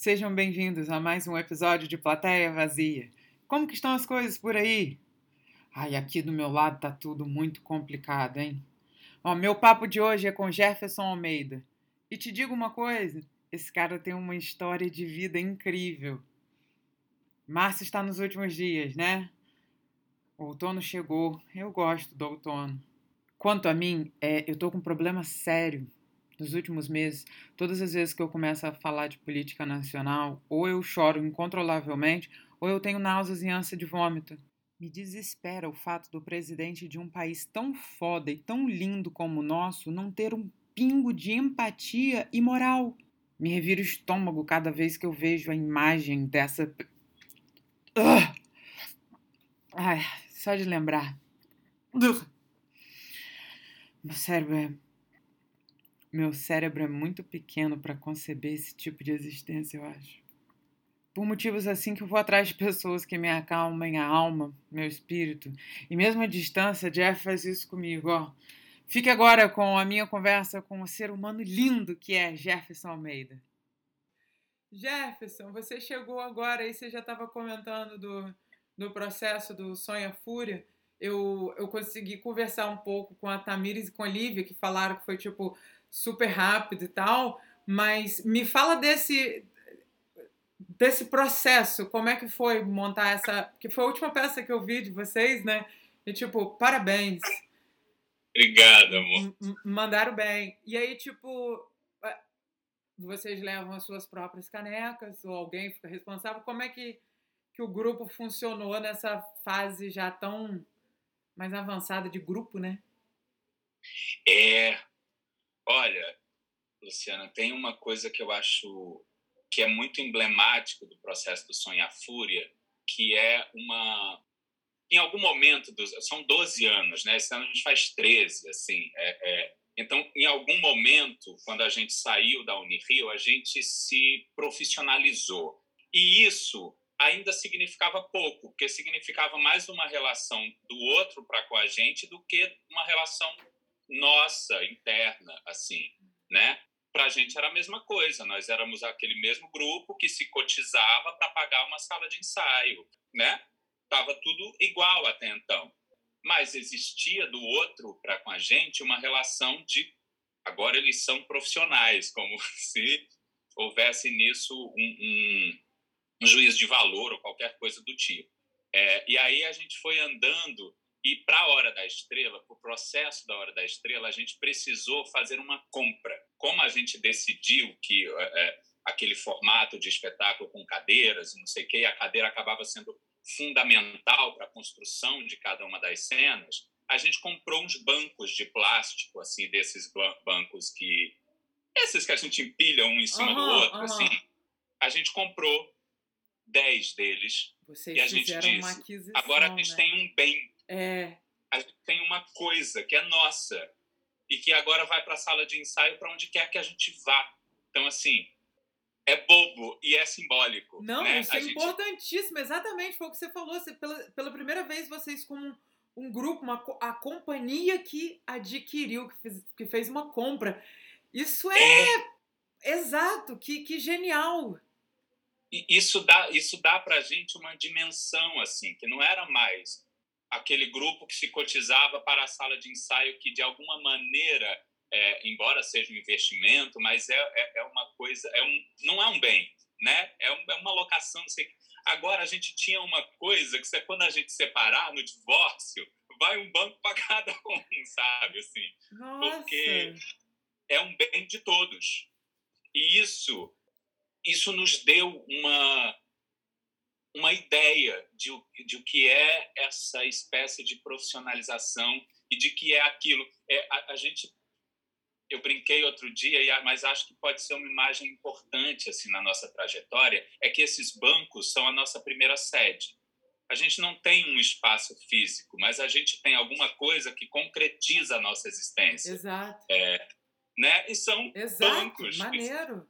Sejam bem-vindos a mais um episódio de Plateia Vazia. Como que estão as coisas por aí? Ai, aqui do meu lado tá tudo muito complicado, hein? Ó, meu papo de hoje é com Jefferson Almeida. E te digo uma coisa, esse cara tem uma história de vida incrível. Março está nos últimos dias, né? O outono chegou. Eu gosto do outono. Quanto a mim, é, eu tô com um problema sério nos últimos meses, todas as vezes que eu começo a falar de política nacional, ou eu choro incontrolavelmente, ou eu tenho náuseas e ânsia de vômito. Me desespera o fato do presidente de um país tão foda e tão lindo como o nosso não ter um pingo de empatia e moral. Me revira o estômago cada vez que eu vejo a imagem dessa. Uh! Ai, só de lembrar. Uh! Meu cérebro é meu cérebro é muito pequeno para conceber esse tipo de existência, eu acho. Por motivos assim que eu vou atrás de pessoas que me acalmem a alma, meu espírito. E mesmo à distância, Jeff faz isso comigo, ó. Fique agora com a minha conversa com o ser humano lindo que é Jefferson Almeida. Jefferson, você chegou agora e você já estava comentando do, do processo do Sonha Fúria. Eu, eu consegui conversar um pouco com a Tamires e com a Lívia, que falaram que foi tipo super rápido e tal, mas me fala desse desse processo, como é que foi montar essa, que foi a última peça que eu vi de vocês, né? E tipo, parabéns. Obrigado, amor. M mandaram bem. E aí, tipo, é, vocês levam as suas próprias canecas ou alguém fica responsável? Como é que, que o grupo funcionou nessa fase já tão mais avançada de grupo, né? É, Olha, Luciana, tem uma coisa que eu acho que é muito emblemático do processo do Sonho à Fúria, que é uma em algum momento dos, são 12 anos, né? Esse ano a gente faz 13, assim. É, é, então, em algum momento, quando a gente saiu da Unirio, a gente se profissionalizou. E isso ainda significava pouco, porque significava mais uma relação do outro para com a gente do que uma relação nossa, interna, assim, né? Para a gente era a mesma coisa, nós éramos aquele mesmo grupo que se cotizava para pagar uma sala de ensaio, né? Tava tudo igual até então. Mas existia do outro para com a gente uma relação de agora eles são profissionais, como se houvesse nisso um, um, um de valor ou qualquer coisa do tipo. É, e aí a gente foi andando e para a Hora da Estrela, para o processo da Hora da Estrela, a gente precisou fazer uma compra. Como a gente decidiu que é, aquele formato de espetáculo com cadeiras e não sei o quê, a cadeira acabava sendo fundamental para a construção de cada uma das cenas, a gente comprou uns bancos de plástico, assim, desses bancos que. Esses que a gente empilha um em cima uhum, do outro, uhum. assim. A gente comprou dez deles. Vocês e a gente disse, agora a gente né? tem um bem é. A gente tem uma coisa que é nossa e que agora vai para a sala de ensaio para onde quer que a gente vá. Então, assim, é bobo e é simbólico. Não, né? isso é gente... importantíssimo, exatamente, foi o que você falou. Você, pela, pela primeira vez, vocês como um grupo, uma, a companhia que adquiriu, que fez, que fez uma compra. Isso é, é. exato, que, que genial. E isso dá, isso dá para a gente uma dimensão, assim, que não era mais aquele grupo que se cotizava para a sala de ensaio que de alguma maneira é, embora seja um investimento mas é, é, é, uma coisa é um não é um bem né? É, um, é uma locação sei, agora a gente tinha uma coisa que quando a gente separar no divórcio vai um banco para cada um sabe assim? Nossa. porque é um bem de todos. E isso isso nos deu uma uma ideia de, de o que é essa espécie de profissionalização e de que é aquilo. É, a, a gente, eu brinquei outro dia, mas acho que pode ser uma imagem importante assim na nossa trajetória, é que esses bancos são a nossa primeira sede. A gente não tem um espaço físico, mas a gente tem alguma coisa que concretiza a nossa existência. Exato. É, né? E são Exato, bancos. Maneiro.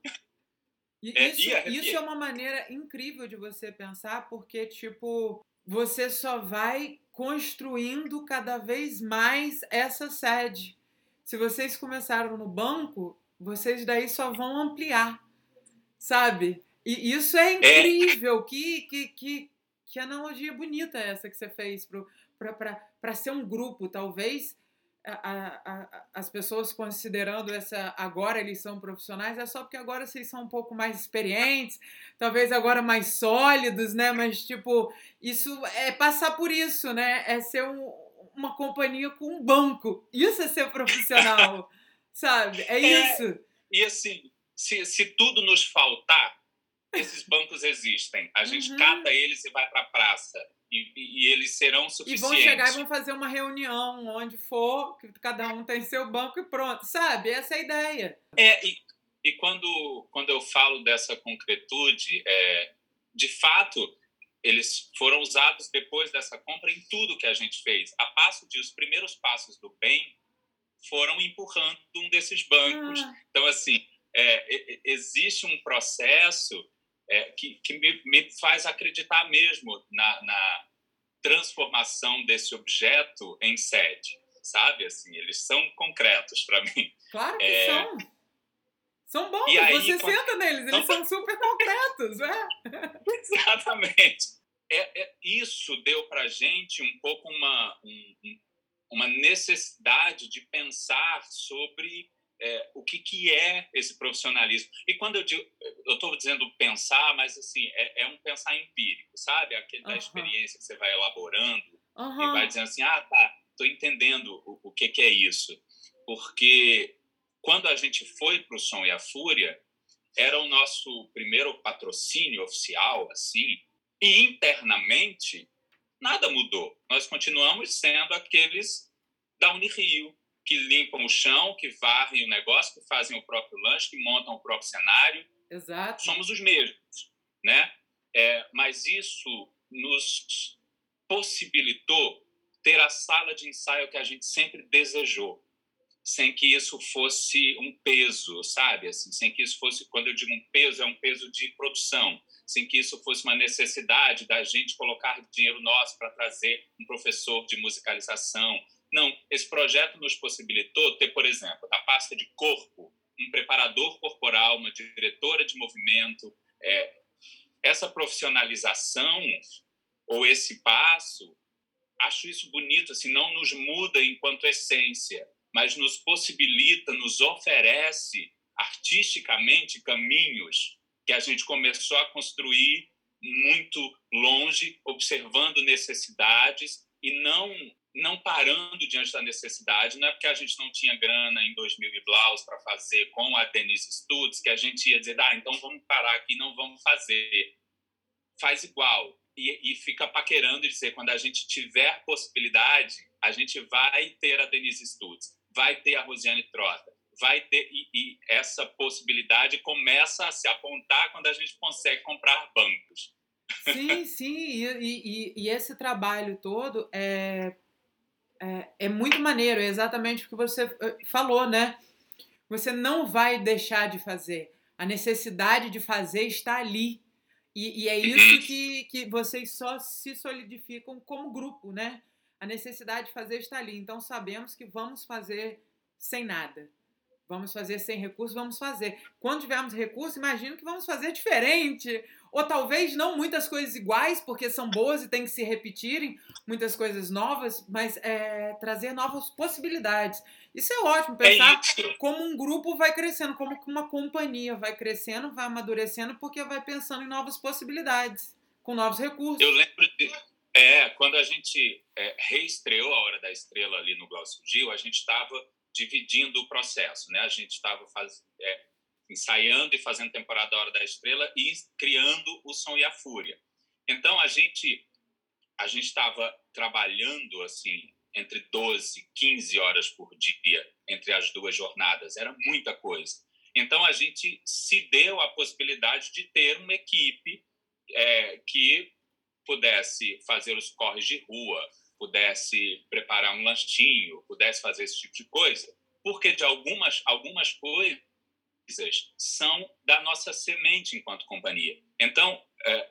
E é, isso, é, isso é uma maneira incrível de você pensar, porque, tipo, você só vai construindo cada vez mais essa sede. Se vocês começaram no banco, vocês daí só vão ampliar, sabe? E isso é, é. incrível. É. Que, que, que, que analogia bonita essa que você fez para ser um grupo. Talvez a, a, as pessoas considerando essa agora eles são profissionais é só porque agora vocês são um pouco mais experientes, talvez agora mais sólidos, né? Mas tipo, isso é passar por isso, né? É ser um, uma companhia com um banco. Isso é ser profissional, sabe? É, é isso. E assim, se, se tudo nos faltar, esses bancos existem. A gente uhum. cata eles e vai para a praça. E, e, eles serão suficientes. E vão chegar e vão fazer uma reunião onde for, que cada um tem seu banco e pronto. Sabe? Essa é a ideia. É, e, e quando, quando eu falo dessa concretude, é, de fato, eles foram usados depois dessa compra em tudo que a gente fez. A passo de os primeiros passos do bem foram empurrando um desses bancos. Ah. Então, assim, é, existe um processo é, que, que me, me, faz acreditar mesmo na, na, transformação desse objeto em sede, sabe? Assim, eles são concretos para mim. Claro que é... são. São bons, aí, você quando... senta neles, eles são super concretos, é? Exatamente. É, é, isso deu para gente um pouco uma, um, uma necessidade de pensar sobre é, o que, que é esse profissionalismo. E quando eu digo, eu estou dizendo pensar, mas assim, é, é, um pensar empírico, sabe? Aquele uhum. da experiência que você vai elaborando uhum. e vai dizendo assim, ah, tá, estou entendendo o, o que, que é isso. Porque quando a gente foi para o Som e a Fúria, era o nosso primeiro patrocínio oficial, assim, e internamente nada mudou. Nós continuamos sendo aqueles da Unirio, que limpam o chão, que varrem o negócio, que fazem o próprio lanche, que montam o próprio cenário. Exato. Somos os mesmos, né? É, mas isso nos possibilitou ter a sala de ensaio que a gente sempre desejou, sem que isso fosse um peso, sabe? Assim, sem que isso fosse, quando eu digo um peso, é um peso de produção, sem que isso fosse uma necessidade da gente colocar dinheiro nosso para trazer um professor de musicalização, não, esse projeto nos possibilitou ter, por exemplo, a pasta de corpo, um preparador corporal, uma diretora de movimento. É, essa profissionalização ou esse passo, acho isso bonito, assim, não nos muda enquanto essência, mas nos possibilita, nos oferece artisticamente caminhos que a gente começou a construir muito longe, observando necessidades e não não parando diante da necessidade, não é porque a gente não tinha grana em 2000 e blaus para fazer com a Denise Studs que a gente ia dizer, ah, então vamos parar aqui, não vamos fazer. Faz igual. E, e fica paquerando e dizer, quando a gente tiver possibilidade, a gente vai ter a Denise Studs vai ter a Rosiane Trota, vai ter e, e essa possibilidade começa a se apontar quando a gente consegue comprar bancos. Sim, sim, e, e, e esse trabalho todo é é, é muito maneiro, é exatamente o que você eh, falou, né? Você não vai deixar de fazer. A necessidade de fazer está ali. E, e, é isso que, que vocês só se solidificam como grupo, né? A necessidade de fazer está ali. Então sabemos que vamos fazer sem nada. Vamos fazer sem recurso, vamos fazer. Quando tivermos recurso, imagino que vamos fazer diferente. Ou talvez não muitas coisas iguais, porque são boas e tem que se repetirem, muitas coisas novas, mas é, trazer novas possibilidades. Isso é ótimo, é pensar é como um grupo vai crescendo, como uma companhia vai crescendo, vai amadurecendo, porque vai pensando em novas possibilidades, com novos recursos. Eu lembro de, é, quando a gente é, reestreou a Hora da Estrela ali no Glaucio Gil, a gente estava dividindo o processo, né? A gente estava fazendo é, ensaiando e fazendo temporada da Hora da Estrela e criando o Som e a Fúria. Então a gente a gente estava trabalhando assim entre 12, 15 horas por dia entre as duas jornadas, era muita coisa. Então a gente se deu a possibilidade de ter uma equipe é, que pudesse fazer os corres de rua, pudesse preparar um lanchinho, pudesse fazer esse tipo de coisa, porque de algumas algumas coisas são da nossa semente enquanto companhia. Então, é,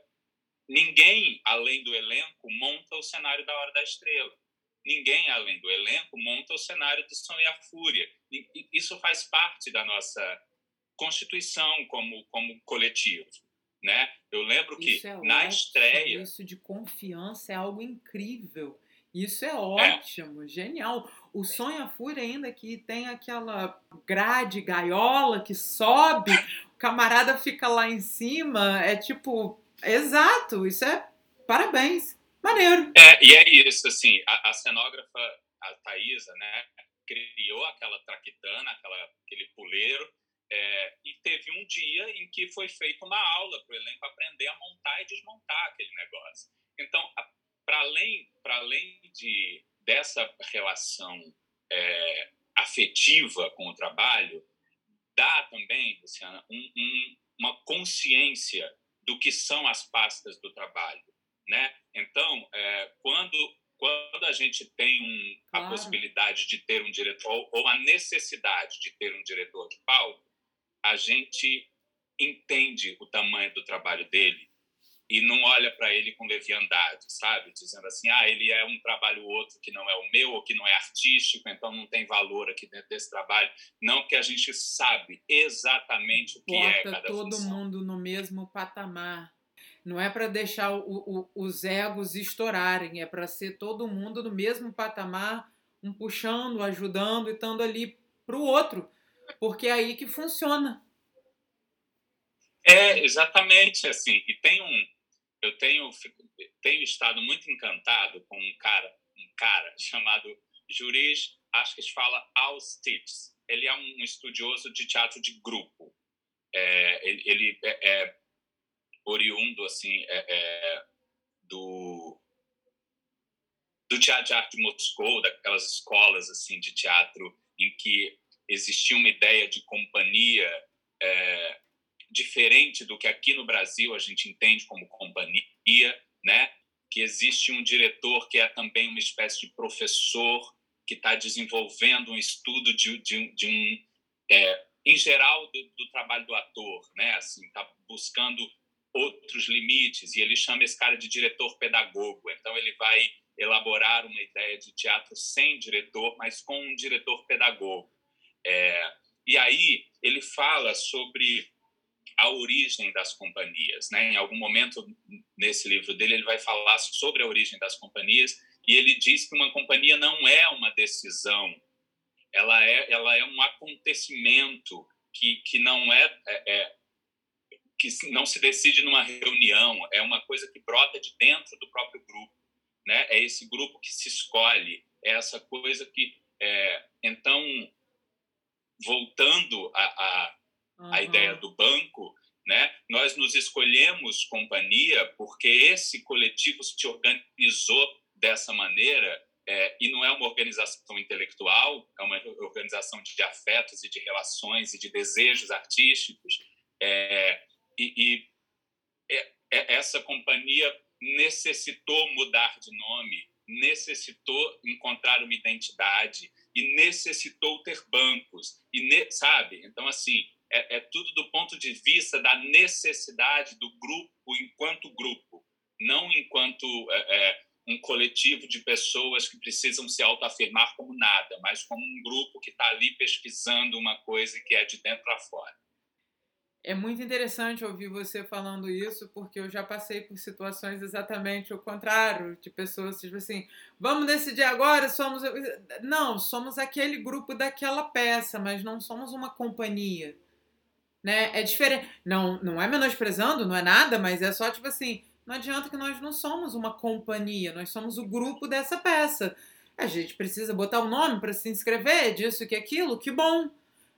ninguém além do elenco monta o cenário da Hora da Estrela. Ninguém além do elenco monta o cenário do Som e a Fúria. E, isso faz parte da nossa constituição como, como coletivo. né? Eu lembro que é na ótimo, estreia. Isso de confiança é algo incrível. Isso é, é. ótimo, é. genial. O Sonho a Fúria ainda que tem aquela grade, gaiola que sobe, o camarada fica lá em cima, é tipo, exato, isso é parabéns, maneiro. É, e é isso, assim, a, a cenógrafa, a Thaisa, né, criou aquela traquitana, aquela, aquele puleiro, é, e teve um dia em que foi feita uma aula para o elenco aprender a montar e desmontar aquele negócio. Então, para além, além de, dessa relação é, afetiva com o trabalho, dá também, Luciana, um, um, uma consciência do que são as pastas do trabalho. Né? Então, é, quando, quando a gente tem um, claro. a possibilidade de ter um diretor, ou a necessidade de ter um diretor de palco, a gente entende o tamanho do trabalho dele e não olha para ele com leviandade, sabe? Dizendo assim, ah, ele é um trabalho outro que não é o meu ou que não é artístico, então não tem valor aqui dentro desse trabalho. Não que a gente sabe exatamente o que Bota é cada todo função. mundo no mesmo patamar. Não é para deixar o, o, os egos estourarem, é para ser todo mundo no mesmo patamar, um puxando, ajudando e estando ali para o outro porque é aí que funciona. É, exatamente assim. E tem um. Eu tenho, tenho estado muito encantado com um cara, um cara chamado Juris, acho que se fala Alstitz. Ele é um estudioso de teatro de grupo. É, ele, ele é, é, oriundo assim é, é, do do teatro de arte de Moscou, daquelas escolas assim de teatro em que existia uma ideia de companhia é, diferente do que aqui no Brasil a gente entende como companhia, né? Que existe um diretor que é também uma espécie de professor que está desenvolvendo um estudo de, de, de um, é, em geral, do, do, trabalho do ator, né? Assim, está buscando outros limites e ele chama esse cara de diretor pedagogo. Então ele vai elaborar uma ideia de teatro sem diretor, mas com um diretor pedagogo. É, e aí ele fala sobre a origem das companhias. Né? Em algum momento nesse livro dele, ele vai falar sobre a origem das companhias e ele diz que uma companhia não é uma decisão, ela é, ela é um acontecimento que, que não é, é, é que não se decide numa reunião, é uma coisa que brota de dentro do próprio grupo. Né? É esse grupo que se escolhe, é essa coisa que. É, então, voltando a, a, uhum. a, ideia do banco, né? Nós nos escolhemos companhia porque esse coletivo se organizou dessa maneira é, e não é uma organização intelectual, é uma organização de afetos e de relações e de desejos artísticos. É, e, e é, é essa companhia necessitou mudar de nome, necessitou encontrar uma identidade, e necessitou ter bancos, e ne, sabe? Então, assim, é, é, tudo do ponto de vista da necessidade do grupo enquanto grupo, não enquanto é, é, um coletivo de pessoas que precisam se autoafirmar como nada, mas como um grupo que está ali pesquisando uma coisa que é de dentro para fora. É muito interessante ouvir você falando isso, porque eu já passei por situações exatamente o contrário, de pessoas tipo assim, vamos decidir agora, somos. Não, somos aquele grupo daquela peça, mas não somos uma companhia. Né? É diferente. Não, não é menosprezando, não é nada, mas é só tipo assim, não adianta que nós não somos uma companhia, nós somos o grupo dessa peça. A gente precisa botar um nome para se inscrever, disso que aquilo, que bom.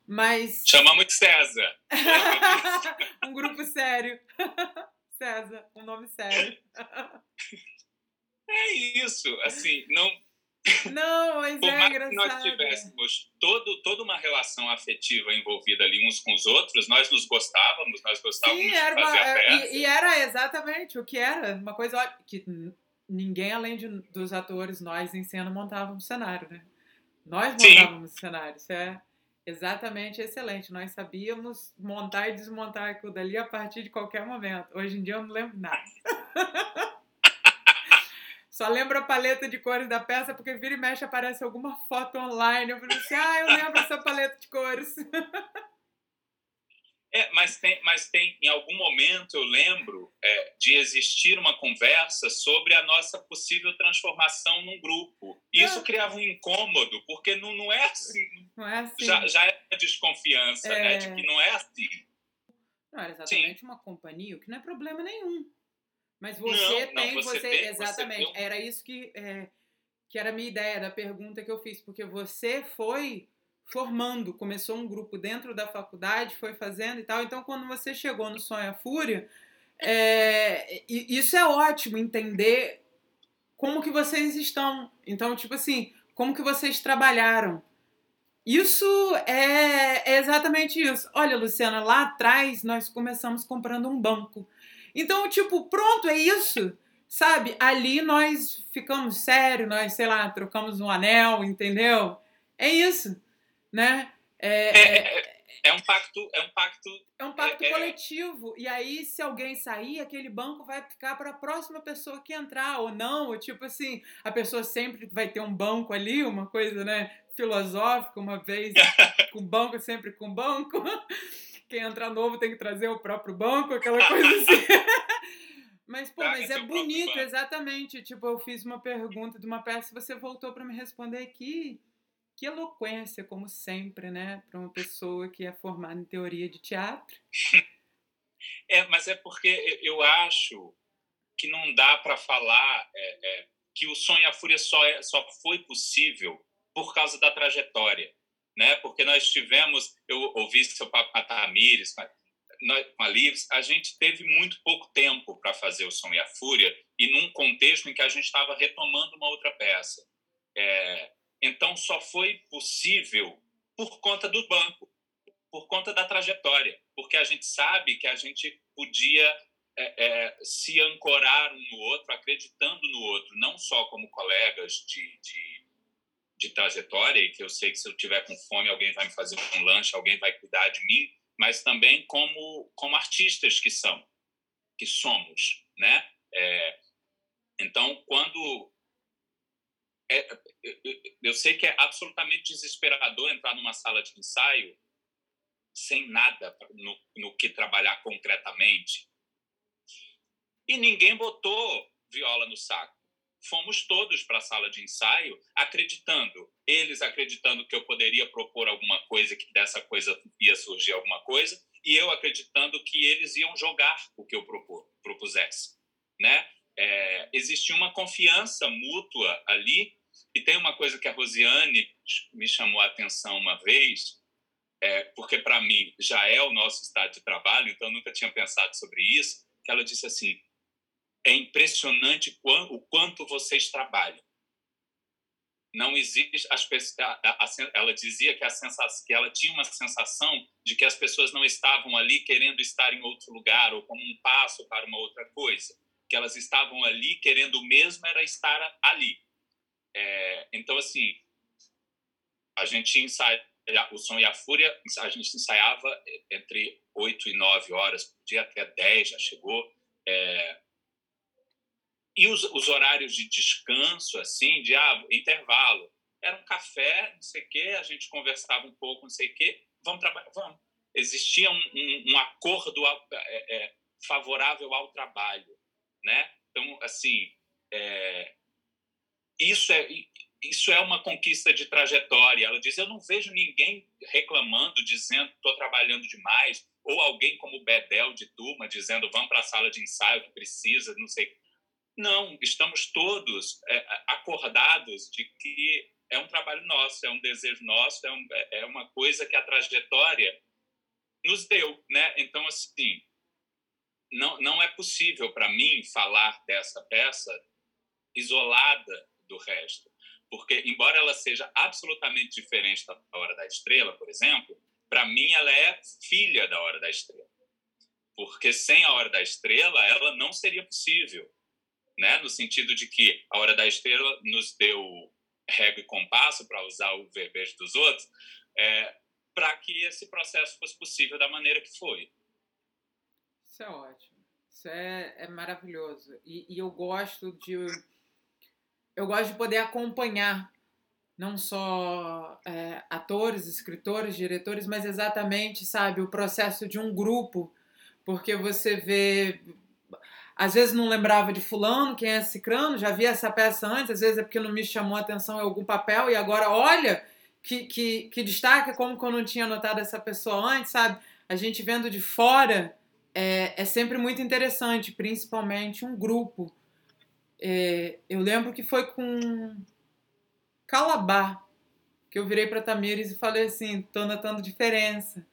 Mas. Chamamos de César. um grupo sério. César, um nome sério. É isso, assim, não. Não, mas Por é mais engraçado. que nós tivéssemos todo, toda uma relação afetiva envolvida ali uns com os outros, nós nos gostávamos, nós gostávamos Sim, era de fazer uma, a peça. E, e, era exatamente o que era, uma coisa que ninguém além de, dos atores, nós em cena montávamos cenário, né? Nós montávamos Sim. cenário, isso é Exatamente, excelente. Nós sabíamos montar e desmontar aquilo dali a partir de qualquer momento. Hoje em dia eu não lembro nada. Só lembro a paleta de cores da peça porque vira e mexe aparece alguma foto online. Eu falei assim: ah, eu lembro essa paleta de cores. É, mas tem, mas tem, em algum momento eu lembro é, de existir uma conversa sobre a nossa possível transformação num grupo. E isso criava um incômodo, porque não, não é assim. Não é assim. Já, já é desconfiança, é... né? De que não é assim. Não era exatamente Sim. uma companhia, o que não é problema nenhum. Mas você não, tem, não, você, você, tem, exatamente. Você era isso que, é, que era a minha ideia da pergunta que eu fiz, porque você foi formando, começou um grupo dentro da faculdade, foi fazendo e tal. Então, quando você chegou no Sonho a Fúria, é, isso é ótimo entender como que vocês estão. Então, tipo assim, como que vocês trabalharam. Isso é, é exatamente isso. Olha, Luciana, lá atrás nós começamos comprando um banco. Então, tipo, pronto, é isso. Sabe? Ali nós ficamos sérios, nós, sei lá, trocamos um anel, entendeu? É isso né? É, é, é, é, um pacto, é um pacto, é um pacto é, coletivo. E aí, se alguém sair, aquele banco vai ficar para a próxima pessoa que entrar ou não. Ou tipo assim, a pessoa sempre vai ter um banco ali, uma coisa, né? Filosófica, uma vez com banco, sempre com banco. Quem entrar novo tem que trazer o próprio banco, aquela coisa assim. Mas, pô, mas é bonito, exatamente. Tipo, eu fiz uma pergunta de uma peça e você voltou para me responder aqui. Que eloquência, como sempre, né? Para uma pessoa que é formada em teoria de teatro. É, mas é porque eu acho que não dá para falar é, é, que o sonho e a fúria só, é, só foi possível por causa da trajetória, né? Porque nós tivemos, eu ouvi seu papo com a Tamires, com a Lives, a gente teve muito pouco tempo para fazer o Som e a Fúria e num contexto em que a gente estava retomando uma outra peça. É, então, só foi possível por conta do banco, por conta da trajetória, porque a gente sabe que a gente podia é, é, se ancorar um no outro, acreditando no outro, não só como colegas de, de, de trajetória, e que eu sei que se eu tiver com fome alguém vai me fazer um lanche, alguém vai cuidar de mim, mas também como, como artistas que são, que somos, né? É, então, quando é, eu sei que é absolutamente desesperador entrar numa sala de ensaio sem nada no, no que trabalhar concretamente. E ninguém botou viola no saco. Fomos todos para a sala de ensaio acreditando, eles acreditando que eu poderia propor alguma coisa, que dessa coisa ia surgir alguma coisa, e eu acreditando que eles iam jogar o que eu propusesse. Né? É, existia uma confiança mútua ali e tem uma coisa que a Rosiane me chamou a atenção uma vez, é, porque para mim já é o nosso estado de trabalho, então eu nunca tinha pensado sobre isso, que ela disse assim, é impressionante o quanto vocês trabalham. Não existe as ela dizia que a sensação que ela tinha uma sensação de que as pessoas não estavam ali querendo estar em outro lugar ou como um passo para uma outra coisa, que elas estavam ali querendo mesmo era estar ali é, então, assim, a gente ensaia, o som e a fúria, a gente ensaiava entre 8 e 9 horas por dia, até 10 já chegou. É, e os, os, horários de descanso, assim, de ah, intervalo, era um café, não sei o quê, a gente conversava um pouco, não sei o quê, vamos trabalhar, vamos. Existia um, um, um acordo é, é, favorável ao trabalho, né? Então, assim, é, isso é, isso é uma conquista de trajetória. Ela diz: Eu não vejo ninguém reclamando, dizendo estou trabalhando demais, ou alguém como o Bedel de turma dizendo vamos para a sala de ensaio que precisa, não sei. Não, estamos todos é, acordados de que é um trabalho nosso, é um desejo nosso, é, um, é uma coisa que a trajetória nos deu, né? Então, assim, não, não é possível para mim falar dessa peça isolada do resto. Porque, embora ela seja absolutamente diferente da Hora da Estrela, por exemplo, para mim ela é filha da Hora da Estrela. Porque sem a Hora da Estrela, ela não seria possível. Né? No sentido de que a Hora da Estrela nos deu regra e compasso, para usar o verbejo dos outros, é, para que esse processo fosse possível da maneira que foi. Isso é ótimo. Isso é, é maravilhoso. E, e eu gosto de eu gosto de poder acompanhar não só é, atores, escritores, diretores, mas exatamente, sabe, o processo de um grupo, porque você vê às vezes não lembrava de fulano, quem é cicrano, já via essa peça antes, às vezes é porque não me chamou a atenção em algum papel, e agora olha que, que, que destaque, como que eu não tinha notado essa pessoa antes, sabe? A gente vendo de fora é, é sempre muito interessante, principalmente um grupo. É, eu lembro que foi com Calabar que eu virei para Tamires e falei assim: tô notando diferença.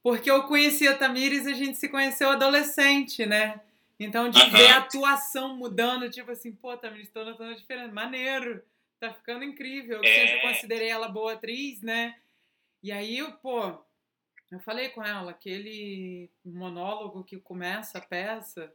Porque eu conhecia Tamires e a gente se conheceu adolescente, né? Então, de ver a atuação mudando, tipo assim, pô, tá me estou notando diferente. Maneiro, tá ficando incrível. Eu é... sempre considerei ela boa atriz, né? E aí, pô, eu falei com ela, aquele monólogo que começa a peça,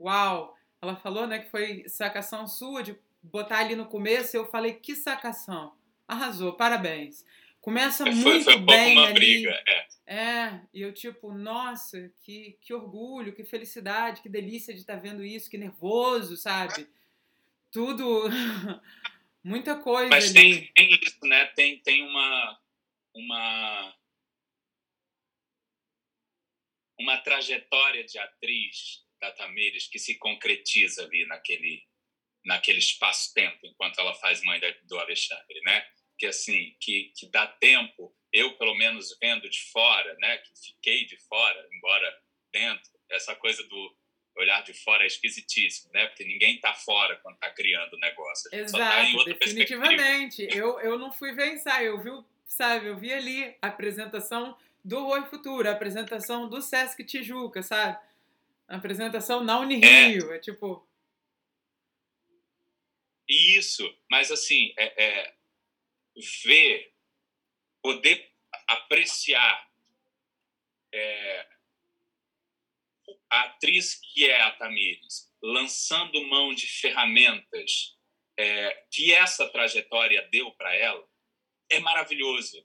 uau! Ela falou, né, que foi sacação sua de botar ali no começo. Eu falei, que sacação! Arrasou, parabéns. Começa foi, muito foi um bem uma ali. Briga, é. é, e eu tipo, nossa, que, que orgulho, que felicidade, que delícia de estar tá vendo isso, que nervoso, sabe? Tudo, muita coisa. Mas tem, tem, isso, né? Tem, tem uma, uma, uma trajetória de atriz da Tamires que se concretiza ali naquele, naquele espaço-tempo enquanto ela faz mãe do Alexandre, né? Que assim que, que dá tempo eu pelo menos vendo de fora né que fiquei de fora embora dentro essa coisa do olhar de fora é esquisitíssimo né porque ninguém está fora quando está criando o negócio tá Exato, tá definitivamente. Eu eu não fui ver ensaio eu vi sabe eu vi ali a apresentação do Oi Futuro a apresentação do Sesc Tijuca sabe? A apresentação na Unirio é, é tipo isso mas assim é, é ver, poder apreciar é, a atriz que é a Tamires, lançando mão de ferramentas é, que essa trajetória deu para ela, é maravilhoso,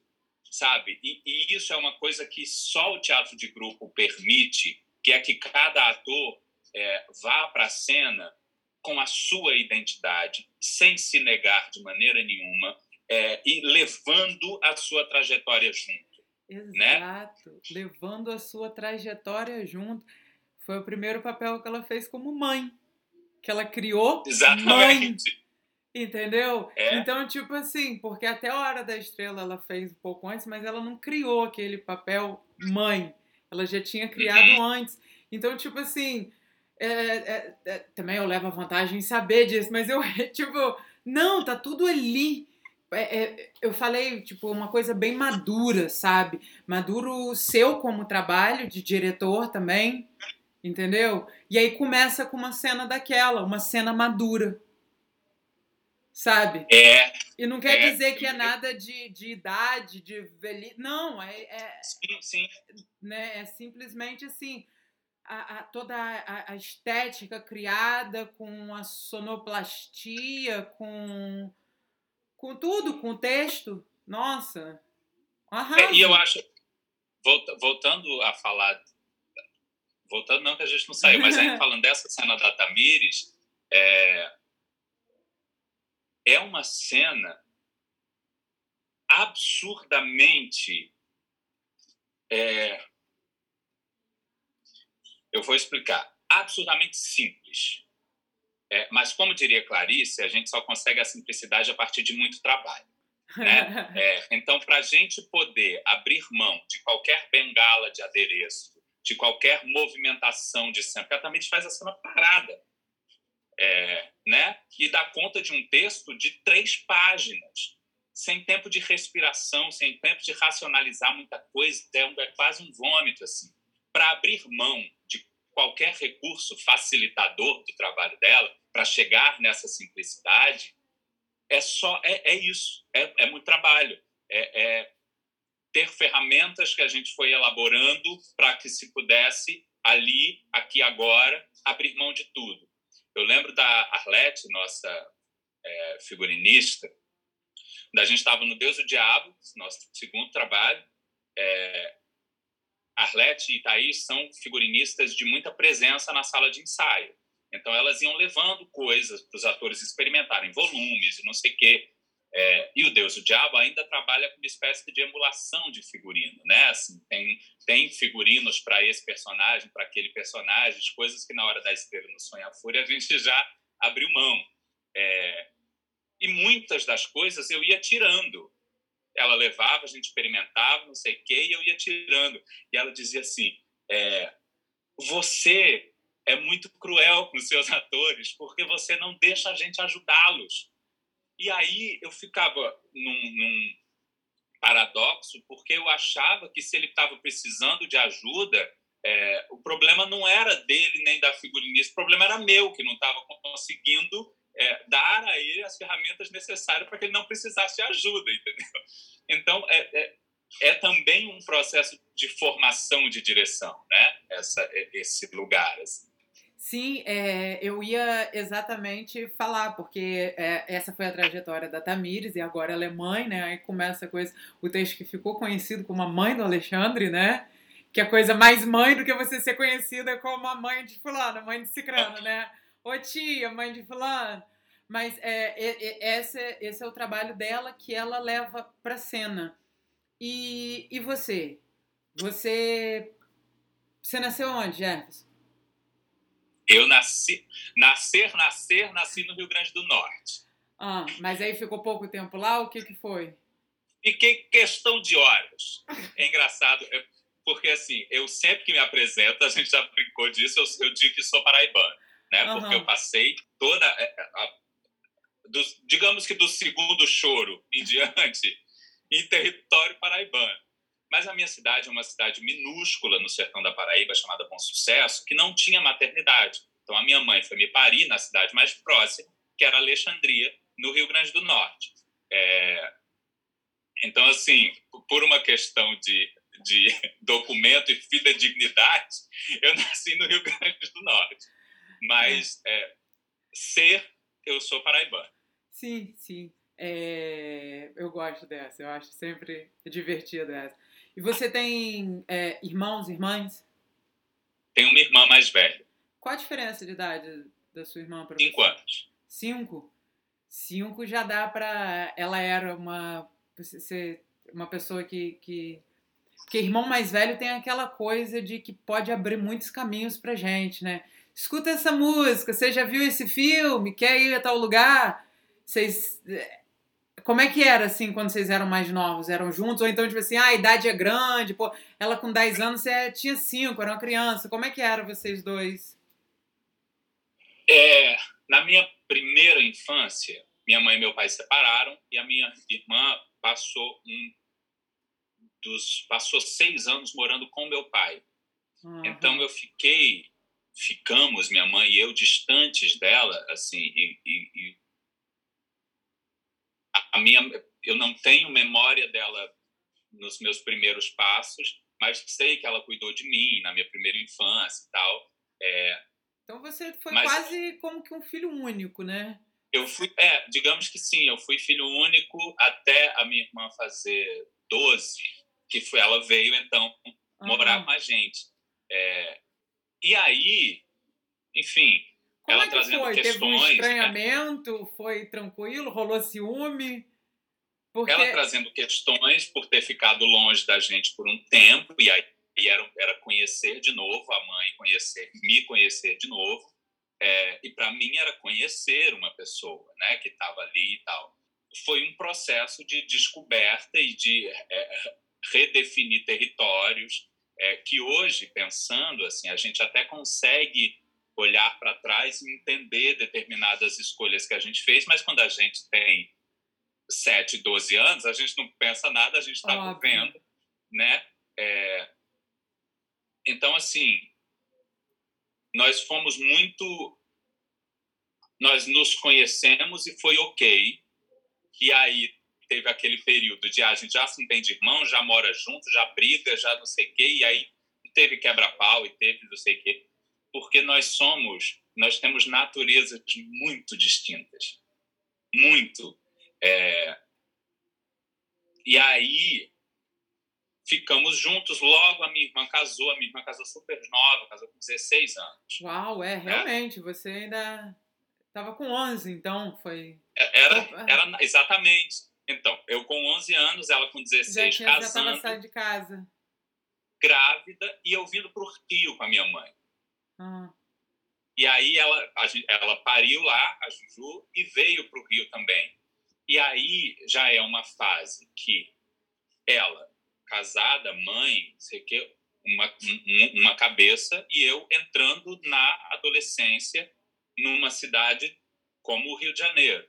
sabe? E, e, isso é uma coisa que só o teatro de grupo permite, que é que cada ator é, vá para a cena com a sua identidade, sem se negar de maneira nenhuma, é, e levando a sua trajetória junto. Né? Exato, né? levando a sua trajetória junto. Foi o primeiro papel que ela fez como mãe, que ela criou Exatamente. mãe. Entendeu? É. Então, tipo assim, porque até a Hora da Estrela ela fez um pouco antes, mas ela não criou aquele papel mãe. Ela já tinha criado uhum. antes. Então, tipo assim, é, é, é, também eu levo a vantagem em saber disso, mas eu, tipo, não, tá tudo ali. É, é, eu falei, tipo, uma coisa bem madura, sabe? Maduro seu como trabalho de diretor também, entendeu? E aí começa com uma cena daquela, uma cena madura, sabe? É. E não quer é, dizer que é nada de, de idade, de velhice. Não, é, é. Sim, sim. Né, é simplesmente assim. A, a, toda a, a, estética criada com a sonoplastia, com com tudo, com o texto. Nossa, É, e eu acho, voltando a falar, voltando não que a gente não saiu, mas aí falando dessa cena da Tamires, é, é uma cena absurdamente é, eu vou explicar absurdamente simples é, mas, como diria Clarice, a gente só consegue a simplicidade a partir de muito trabalho. Né? É, então, para a gente poder abrir mão de qualquer bengala de adereço, de qualquer movimentação de cena, porque a Tamires faz a cena parada, é, né? e dá conta de um texto de três páginas, sem tempo de respiração, sem tempo de racionalizar muita coisa, é, um, é quase um vômito. assim. Para abrir mão de qualquer recurso facilitador do trabalho dela, para chegar nessa simplicidade, é só é, é isso, é, é muito trabalho, é, é ter ferramentas que a gente foi elaborando para que se pudesse ali, aqui agora, abrir mão de tudo. Eu lembro da Arlete, nossa é, figurinista, da gente estava no Deus o Diabo, nosso segundo trabalho. É, Arlete e Thaís são figurinistas de muita presença na sala de ensaio. Então elas iam levando coisas para os atores experimentarem, volumes e não sei o quê. É, e o Deus, o Diabo, ainda trabalha com uma espécie de emulação de figurino, né? Assim, tem, tem figurinos para esse personagem, para aquele personagem, coisas que na hora da estrela no Sonho a Fúria a gente já abriu mão. É, e muitas das coisas eu ia tirando. Ela levava, a gente experimentava, não sei o quê, e eu ia tirando. E ela dizia assim: é, Você é muito cruel com seus atores, porque você não deixa a gente ajudá-los e aí eu ficava num, num paradoxo, porque eu achava que se ele estava precisando de ajuda, é, o problema não era dele nem da figurinista, o problema era meu, que não estava conseguindo é, dar a ele as ferramentas necessárias para que ele não precisasse de ajuda, entendeu? Então, é, é, é, também um processo de formação de direção, né? Essa, esse lugar, assim. Sim, é, eu ia exatamente falar, porque é, essa foi a trajetória da Tamires, e agora ela é mãe, né? Aí começa com esse, o texto que ficou conhecido como a mãe do Alexandre, né? Que é coisa mais mãe do que você ser conhecida como a mãe de fulano, mãe de cicrano, né? Ô tia, mãe de fulano. Mas é, é, esse, esse é o trabalho dela que ela leva pra cena. E, e você? Você. Você nasceu onde, Jefferson? Eu nasci, nascer, nascer, nasci no Rio Grande do Norte. Ah, mas aí ficou pouco tempo lá, o que, que foi? Fiquei questão de horas. É engraçado, porque assim, eu sempre que me apresento, a gente já brincou disso, eu, eu digo que sou paraibano, né? Uhum. Porque eu passei toda. A, a, do, digamos que do segundo choro em diante, em território paraibano. Mas a minha cidade é uma cidade minúscula no sertão da Paraíba, chamada Bom Sucesso, que não tinha maternidade. Então a minha mãe foi me parir na cidade mais próxima, que era Alexandria, no Rio Grande do Norte. É... Então, assim, por uma questão de, de documento e fidedignidade, eu nasci no Rio Grande do Norte. Mas é, ser, eu sou paraibano. Sim, sim. É, eu gosto dessa, eu acho sempre divertida essa. E você tem é, irmãos, irmãs? Tenho uma irmã mais velha. Qual a diferença de idade da sua irmã para você? Cinco anos. Cinco? Cinco já dá para... Ela era uma, uma pessoa que, que... Porque irmão mais velho tem aquela coisa de que pode abrir muitos caminhos pra gente, né? Escuta essa música, você já viu esse filme? Quer ir a tal lugar? Vocês como é que era, assim, quando vocês eram mais novos? Eram juntos? Ou então, tipo assim, ah, a idade é grande, pô, ela com 10 anos, você tinha 5, era uma criança. Como é que eram vocês dois? É, na minha primeira infância, minha mãe e meu pai se separaram e a minha irmã passou um dos passou seis anos morando com meu pai. Uhum. Então eu fiquei, ficamos minha mãe e eu distantes dela, assim, e, e, e a minha, eu não tenho memória dela nos meus primeiros passos, mas sei que ela cuidou de mim na minha primeira infância e tal. É, então você foi mas, quase como que um filho único, né? Eu fui, é, digamos que sim, eu fui filho único até a minha irmã fazer 12, que foi ela veio então uhum. morar com a gente. É, e aí, enfim, como ela é que trazendo foi? questões. Teve um né? estranhamento? Né? Foi tranquilo? Rolou ciúme? Porque... Ela trazendo questões por ter ficado longe da gente por um tempo, e aí era, era conhecer de novo a mãe, conhecer, me conhecer de novo. É, e para mim era conhecer uma pessoa né, que estava ali e tal. Foi um processo de descoberta e de é, redefinir territórios, é, que hoje, pensando assim, a gente até consegue olhar para trás e entender determinadas escolhas que a gente fez, mas quando a gente tem 7, 12 anos, a gente não pensa nada, a gente está vivendo, né? É... Então, assim, nós fomos muito... Nós nos conhecemos e foi ok. E aí teve aquele período de ah, a gente já se entende irmão, já mora junto, já briga, já não sei o quê, e aí teve quebra-pau e teve não sei o quê porque nós somos, nós temos naturezas muito distintas, muito. É... E aí ficamos juntos. Logo a minha irmã casou, a minha irmã casou super nova, casou com 16 anos. Uau, é, né? realmente, você ainda Tava com 11, então foi. É, era, era exatamente. Então, eu com 11 anos, ela com 16, já, casando. Já estava de casa. Grávida e eu vindo para o Rio com a minha mãe. Ah. E aí ela, ela pariu lá, a Juju, e veio para o Rio também. E aí já é uma fase que ela, casada, mãe, sei que, uma, uma cabeça, e eu entrando na adolescência numa cidade como o Rio de Janeiro.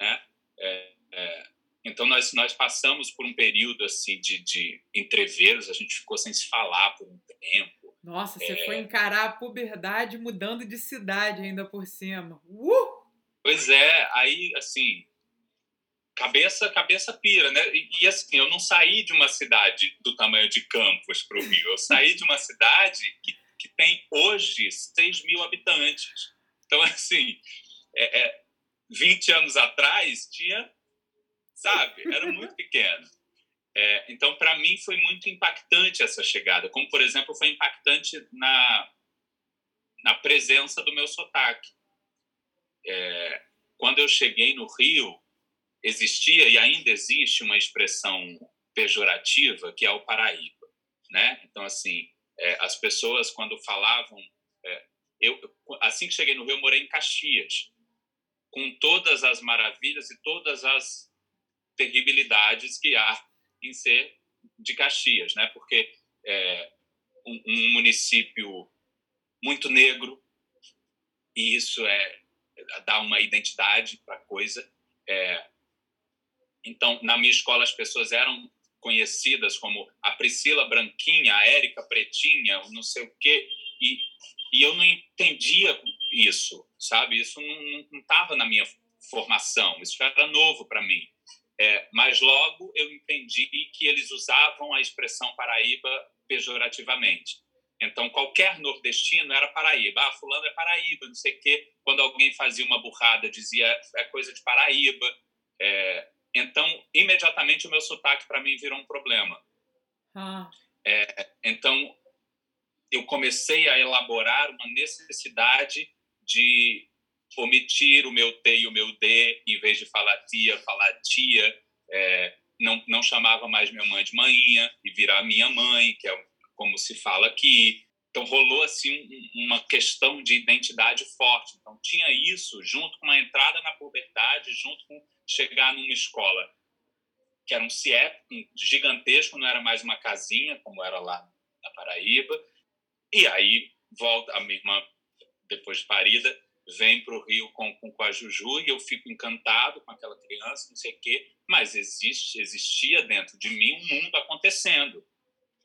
Né? É, é, então, nós, nós passamos por um período assim de, de entreveros, a gente ficou sem se falar por um tempo. Nossa, você é... foi encarar a puberdade mudando de cidade ainda por cima. Uh! Pois é, aí, assim, cabeça cabeça pira, né? E, e, assim, eu não saí de uma cidade do tamanho de Campos para o Rio, eu saí de uma cidade que, que tem hoje 6 mil habitantes. Então, assim, é, é, 20 anos atrás tinha, sabe, era muito pequeno. É, então, para mim, foi muito impactante essa chegada. Como, por exemplo, foi impactante na, na presença do meu sotaque. É, quando eu cheguei no Rio, existia e ainda existe uma expressão pejorativa que é o Paraíba, né? Então, assim, é, as pessoas, quando falavam eu, assim que cheguei no Rio, eu morei em Caxias, com todas as maravilhas e todas as terribilidades que há em ser de Caxias, né? Porque é um, um município muito negro e isso é dá uma identidade para a coisa. É, então, na minha escola, as pessoas eram conhecidas como a Priscila Branquinha, a Érica Pretinha, não sei o quê. E e eu não entendia isso, sabe? Isso não estava na minha formação, isso era novo para mim. É, mas logo eu entendi que eles usavam a expressão Paraíba pejorativamente. Então, qualquer nordestino era Paraíba. Ah, fulano é Paraíba, não sei o quê. Quando alguém fazia uma burrada, dizia é coisa de Paraíba. É, então, imediatamente o meu sotaque para mim virou um problema. Ah. É, então, eu comecei a elaborar uma necessidade de omitir o meu T e o meu D, em vez de falar tia, falar tia. É, não, não chamava mais minha mãe de manhinha e virar minha mãe, que é como se fala aqui. Então rolou assim uma questão de identidade forte. Então tinha isso junto com uma entrada na puberdade, junto com chegar numa escola que era um CIEP gigantesco, não era mais uma casinha como era lá na Paraíba, e aí volta a minha irmã, depois de parida, vem para o Rio com, com, com, a Juju e eu fico encantado com aquela criança, não sei o quê, mas existe, existia dentro de mim um mundo acontecendo,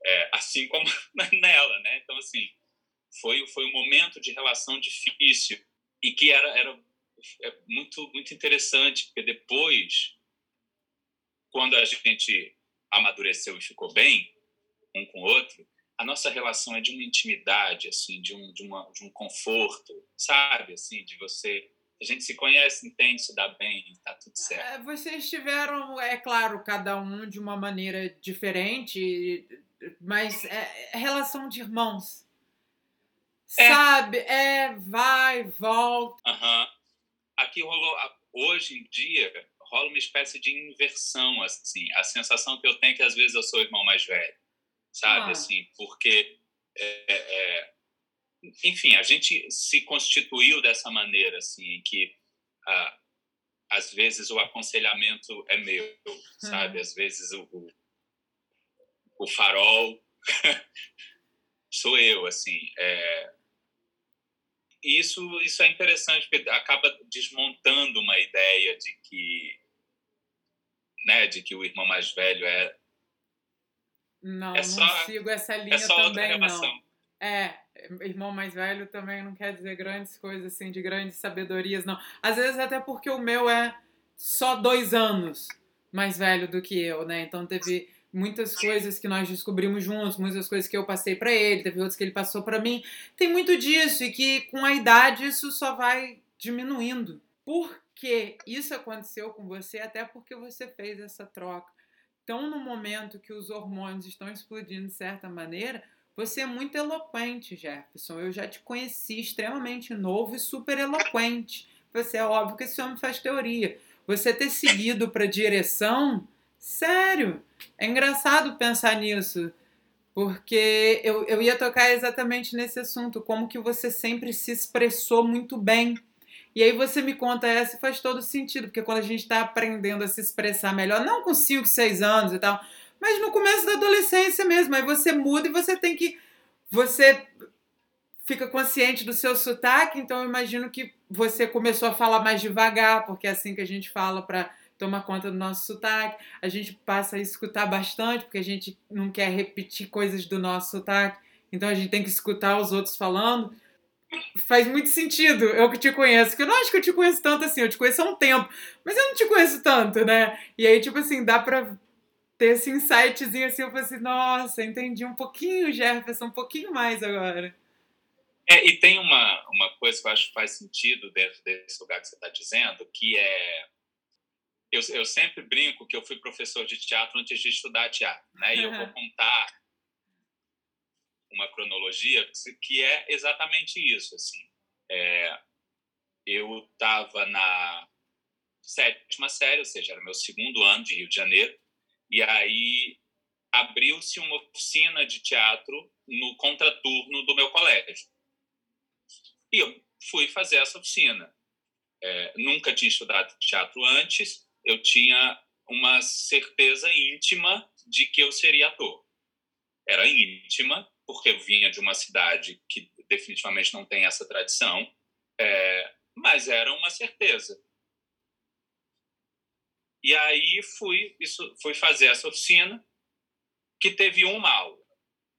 é, assim como nela, né? Então, assim, foi, foi um momento de relação difícil e que era, era é muito, muito interessante, porque depois, quando a gente amadureceu e ficou bem, um com o outro, a nossa relação é de uma intimidade, assim, de um, de, uma, de um conforto, sabe? Assim, de você. A gente se conhece, entende, se dá bem, tá tudo certo. É, vocês tiveram, é claro, cada um de uma maneira diferente, mas é, é relação de irmãos. É. Sabe? É, vai, volta. Uhum. Aqui rolou. Hoje em dia, rola uma espécie de inversão, assim. A sensação que eu tenho é que às vezes eu sou o irmão mais velho sabe? Ah. Assim, porque, é, é, enfim, a gente se constituiu dessa maneira, assim, em que ah, às vezes o aconselhamento é meu, sabe? Hum. Às vezes o, o, o farol sou eu, assim. É, isso, isso é interessante, porque acaba desmontando uma ideia de que, né, de que o irmão mais velho é não, é só, não sigo essa é linha é também, não. É, irmão mais velho também não quer dizer grandes coisas assim, de grandes sabedorias, não. Às vezes até porque o meu é só dois anos mais velho do que eu, né? Então teve muitas coisas que nós descobrimos juntos, muitas coisas que eu passei para ele, teve outras que ele passou para mim. Tem muito disso e que com a idade isso só vai diminuindo. Por que isso aconteceu com você? Até porque você fez essa troca estão no momento que os hormônios estão explodindo de certa maneira, você é muito eloquente, Jefferson. Eu já te conheci extremamente novo e super eloquente. você é óbvio que esse homem faz teoria. Você ter seguido para direção, sério, é engraçado pensar nisso. Porque eu, eu ia tocar exatamente nesse assunto, como que você sempre se expressou muito bem. E aí você me conta essa e faz todo sentido, porque quando a gente está aprendendo a se expressar melhor, não com 5, 6 anos e tal, mas no começo da adolescência mesmo, aí você muda e você tem que. Você fica consciente do seu sotaque, então eu imagino que você começou a falar mais devagar, porque é assim que a gente fala para tomar conta do nosso sotaque. A gente passa a escutar bastante, porque a gente não quer repetir coisas do nosso sotaque, então a gente tem que escutar os outros falando. Faz muito sentido, eu que te conheço, que eu não acho que eu te conheço tanto assim, eu te conheço há um tempo, mas eu não te conheço tanto, né? E aí, tipo assim, dá pra ter esse insightzinho assim, eu falei assim, nossa, entendi um pouquinho, Jefferson, um pouquinho mais agora. É, e tem uma, uma coisa que eu acho que faz sentido dentro desse lugar que você está dizendo, que é. Eu, eu sempre brinco que eu fui professor de teatro antes de estudar teatro, né? E eu vou contar uma cronologia que é exatamente isso, assim. É, eu estava na sétima série, ou seja, era meu segundo ano de Rio de Janeiro, e aí abriu-se uma oficina de teatro no contraturno do meu colégio. E eu fui fazer essa oficina. É, nunca tinha estudado teatro antes, eu tinha uma certeza íntima de que eu seria ator. Era íntima, porque eu vinha de uma cidade que definitivamente não tem essa tradição, é, mas era uma certeza. E aí fui, isso, fui fazer essa oficina, que teve uma aula.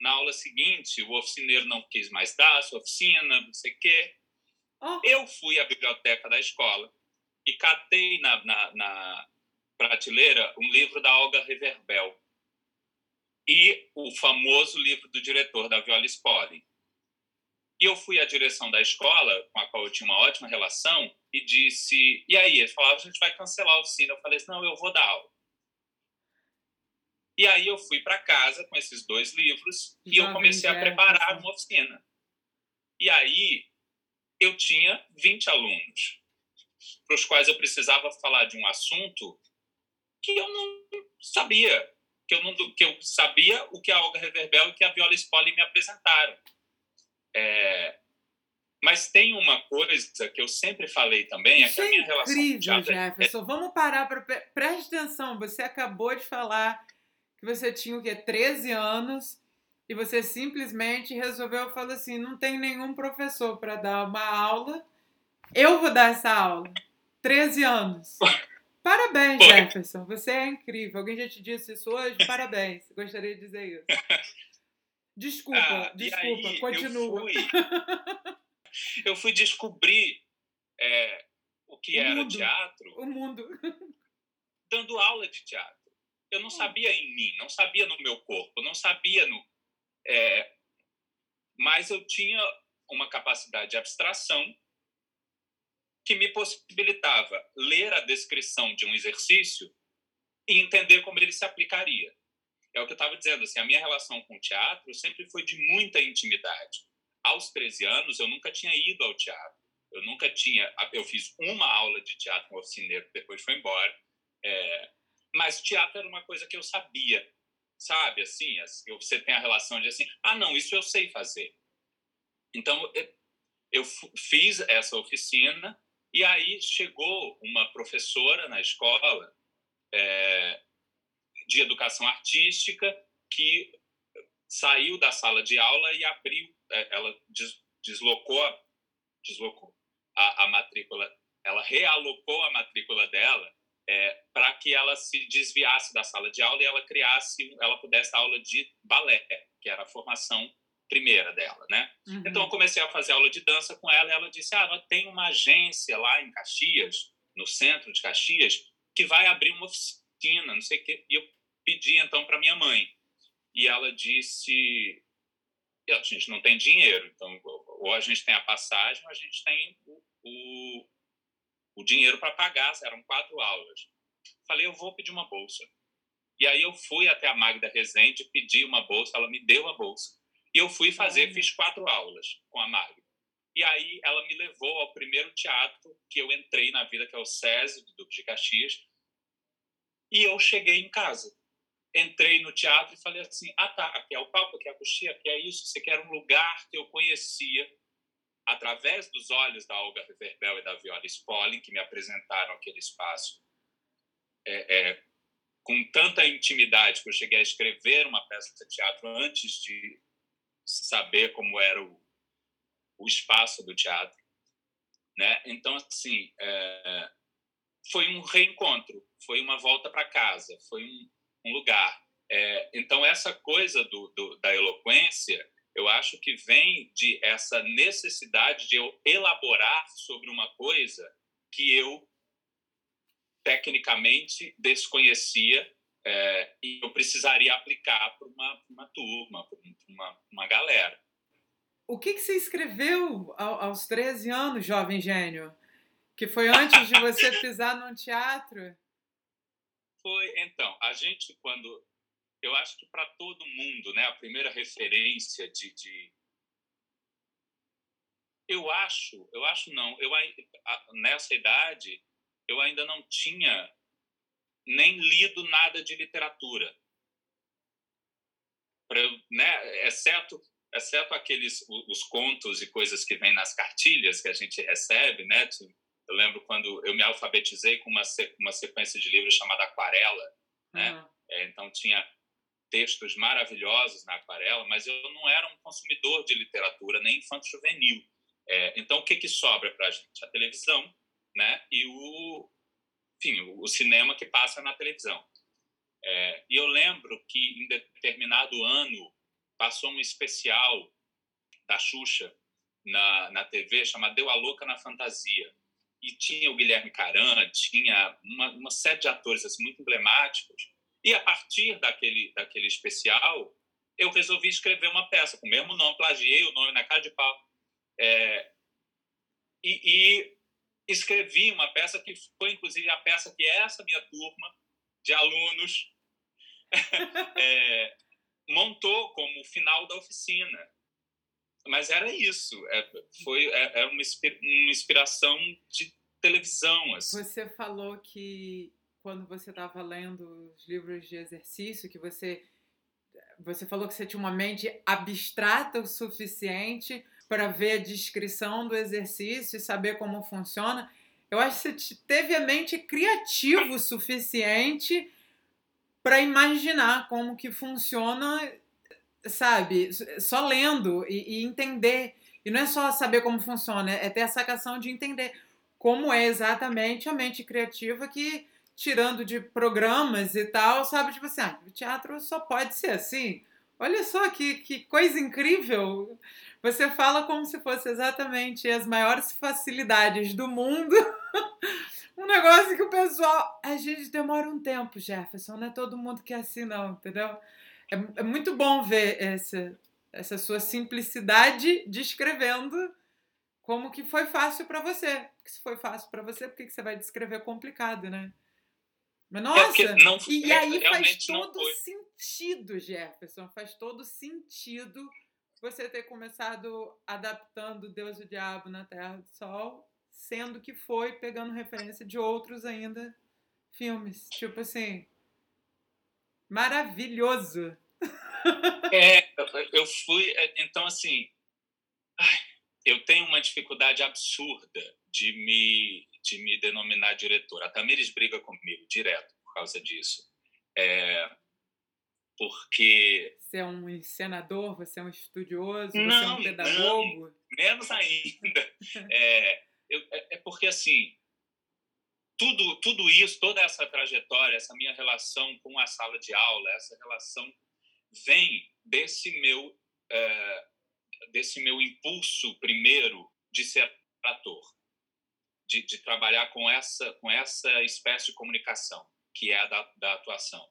Na aula seguinte, o oficineiro não quis mais dar a sua oficina, não sei o quê. Oh. Eu fui à biblioteca da escola e catei na, na, na prateleira um livro da Olga Reverbel e o famoso livro do diretor da Viola Spolin. E eu fui à direção da escola, com a qual eu tinha uma ótima relação, e disse: E aí? Eles falavam: A gente vai cancelar a oficina. Eu falei assim: Não, eu vou dar aula. E aí eu fui para casa com esses dois livros e eu comecei a preparar uma oficina. E aí eu tinha 20 alunos, para os quais eu precisava falar de um assunto que eu não sabia, que eu, não, que eu sabia o que a Olga Reverbel e que a Viola Spolin me apresentaram. É, mas tem uma coisa que eu sempre falei também, é que a minha é relação incrível, com Jefferson. É... Vamos parar para preste atenção. Você acabou de falar que você tinha o quê? 13 anos e você simplesmente resolveu falar assim, não tem nenhum professor para dar uma aula. Eu vou dar essa aula. 13 anos. Parabéns, Jefferson. Você é incrível. Alguém já te disse isso hoje? Parabéns. Gostaria de dizer isso. Desculpa, ah, desculpa, aí, continua. Eu fui, eu fui descobrir é, o que o era mundo, teatro. O mundo. Dando aula de teatro. Eu não hum. sabia em mim, não sabia no meu corpo, não sabia no. É, mas eu tinha uma capacidade de abstração que me possibilitava ler a descrição de um exercício e entender como ele se aplicaria é o que eu estava dizendo, assim, a minha relação com o teatro sempre foi de muita intimidade. Aos 13 anos, eu nunca tinha ido ao teatro. Eu nunca tinha... Eu fiz uma aula de teatro com o oficineiro, depois foi embora. É, mas teatro era uma coisa que eu sabia, sabe? Assim, você tem a relação de assim, ah, não, isso eu sei fazer. Então, eu fiz essa oficina e aí chegou uma professora na escola é, de educação artística que saiu da sala de aula e abriu, é, ela deslocou, deslocou a, a matrícula, ela realocou a matrícula dela é, para que ela se desviasse da sala de aula e ela criasse, ela pudesse dar aula de balé, que era a formação primeira dela, né? Uhum. Então eu comecei a fazer aula de dança com ela e ela disse: "Ah, tem uma agência lá em Caxias, no centro de Caxias, que vai abrir uma oficina, não sei o quê". E eu pedi então para minha mãe. E ela disse: a gente não tem dinheiro, então ou a gente tem a passagem ou a gente tem o, o, o dinheiro para pagar. Eram quatro aulas. Falei: eu vou pedir uma bolsa. E aí eu fui até a Magda Rezende, pedi uma bolsa, ela me deu a bolsa. E eu fui fazer, fiz quatro aulas com a Magda. E aí ela me levou ao primeiro teatro que eu entrei na vida, que é o SESI, do Duque de Caxias. E eu cheguei em casa. Entrei no teatro e falei assim: ah, tá, aqui é o palco, aqui é a coxinha, aqui é isso. Você quer um lugar que eu conhecia através dos olhos da Olga Reverbel e da Viola Spolin, que me apresentaram aquele espaço é, é, com tanta intimidade que eu cheguei a escrever uma peça de teatro antes de saber como era o, o espaço do teatro. Né? Então, assim, é, foi um reencontro, foi uma volta para casa, foi um, um lugar. É, então, essa coisa do, do, da eloquência eu acho que vem de essa necessidade de eu elaborar sobre uma coisa que eu tecnicamente desconhecia é, e eu precisaria aplicar para uma, uma, turma, para uma, uma galera. O que, que você escreveu aos 13 anos, jovem gênio? Que foi antes de você pisar num teatro? Foi, então, a gente quando eu acho que para todo mundo, né, a primeira referência de, de, eu acho, eu acho não, eu nessa idade eu ainda não tinha nem lido nada de literatura, pra, né, exceto exceto aqueles os contos e coisas que vêm nas cartilhas que a gente recebe, né? Eu lembro quando eu me alfabetizei com uma uma sequência de livros chamada Aquarela, né? Uhum. Então tinha textos maravilhosos na aquarela, mas eu não era um consumidor de literatura nem infanto-juvenil. É, então, o que, que sobra para a gente? A televisão né? e o, enfim, o, cinema que passa na televisão. É, e eu lembro que, em determinado ano, passou um especial da Xuxa na, na TV chamado Deu a Louca na Fantasia. E tinha o Guilherme Caran, tinha uma, uma série de atores assim, muito emblemáticos e a partir daquele, daquele especial, eu resolvi escrever uma peça com o mesmo nome, plagiei o nome na cara de pau. É, e, e, escrevi uma peça que foi, inclusive, a peça que essa minha turma de alunos é, montou como final da oficina. Mas era isso, é, foi é, é uma, uma inspiração de televisão. Assim. Você falou que quando você estava lendo os livros de exercício, que você você falou que você tinha uma mente abstrata o suficiente para ver a descrição do exercício e saber como funciona. Eu acho que você teve a mente criativa o suficiente para imaginar como que funciona, sabe? Só lendo e, e, entender. E não é só saber como funciona, é ter a sacação de entender como é exatamente a mente criativa que tirando de programas e tal, sabe? Tipo assim, ah, o teatro só pode ser assim. Olha só que, que coisa incrível. Você fala como se fosse exatamente as maiores facilidades do mundo. um negócio que o pessoal. A gente demora um tempo, Jefferson. Não é todo mundo que é assim, não, entendeu? É, é muito bom ver essa, essa sua simplicidade descrevendo como que foi fácil para você. Porque se foi fácil para você, por que, que você vai descrever complicado, né? Mas, é nossa, é não, e aí faz todo sentido, Jefferson, faz todo sentido você ter começado adaptando Deus e o Diabo na Terra do Sol, sendo que foi pegando referência de outros ainda filmes. Tipo assim, maravilhoso. É, eu fui, é, então assim, eu tenho uma dificuldade absurda de me de me denominar diretor. A Tamires briga comigo direto por causa disso. É, porque. Você é um encenador, você é um estudioso, não, você é um pedagogo? Não, menos ainda. é, eu, é, é porque, assim, tudo, tudo isso, toda essa trajetória, essa minha relação com a sala de aula, essa relação vem desse meu, é, desse meu impulso primeiro de ser ator de, de, trabalhar com essa, com essa espécie de comunicação, que é a da, da atuação.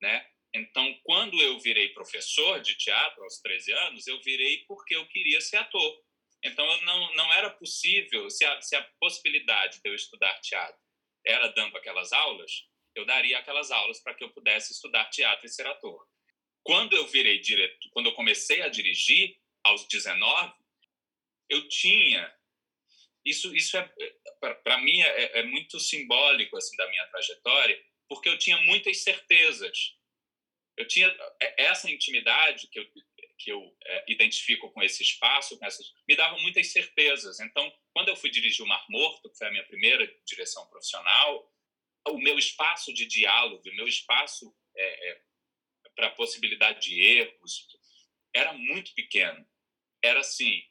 Né? Então, quando eu virei professor de teatro aos 13 anos, eu virei porque eu queria ser ator. Então, não, não era possível, se a, se a possibilidade de eu estudar teatro era dando aquelas aulas, eu daria aquelas aulas para que eu pudesse estudar teatro e ser ator. Quando eu virei diretor, quando eu comecei a dirigir, aos 19, eu tinha isso isso é para mim é, é, muito simbólico assim da minha trajetória porque eu tinha muitas certezas. Eu tinha é, essa intimidade que eu que eu é, identifico com esse espaço com essas, me dava muitas certezas. Então quando eu fui dirigir o Mar Morto que foi a minha primeira direção profissional o meu espaço de diálogo o meu espaço é, é para a possibilidade de erros era muito pequeno. Era assim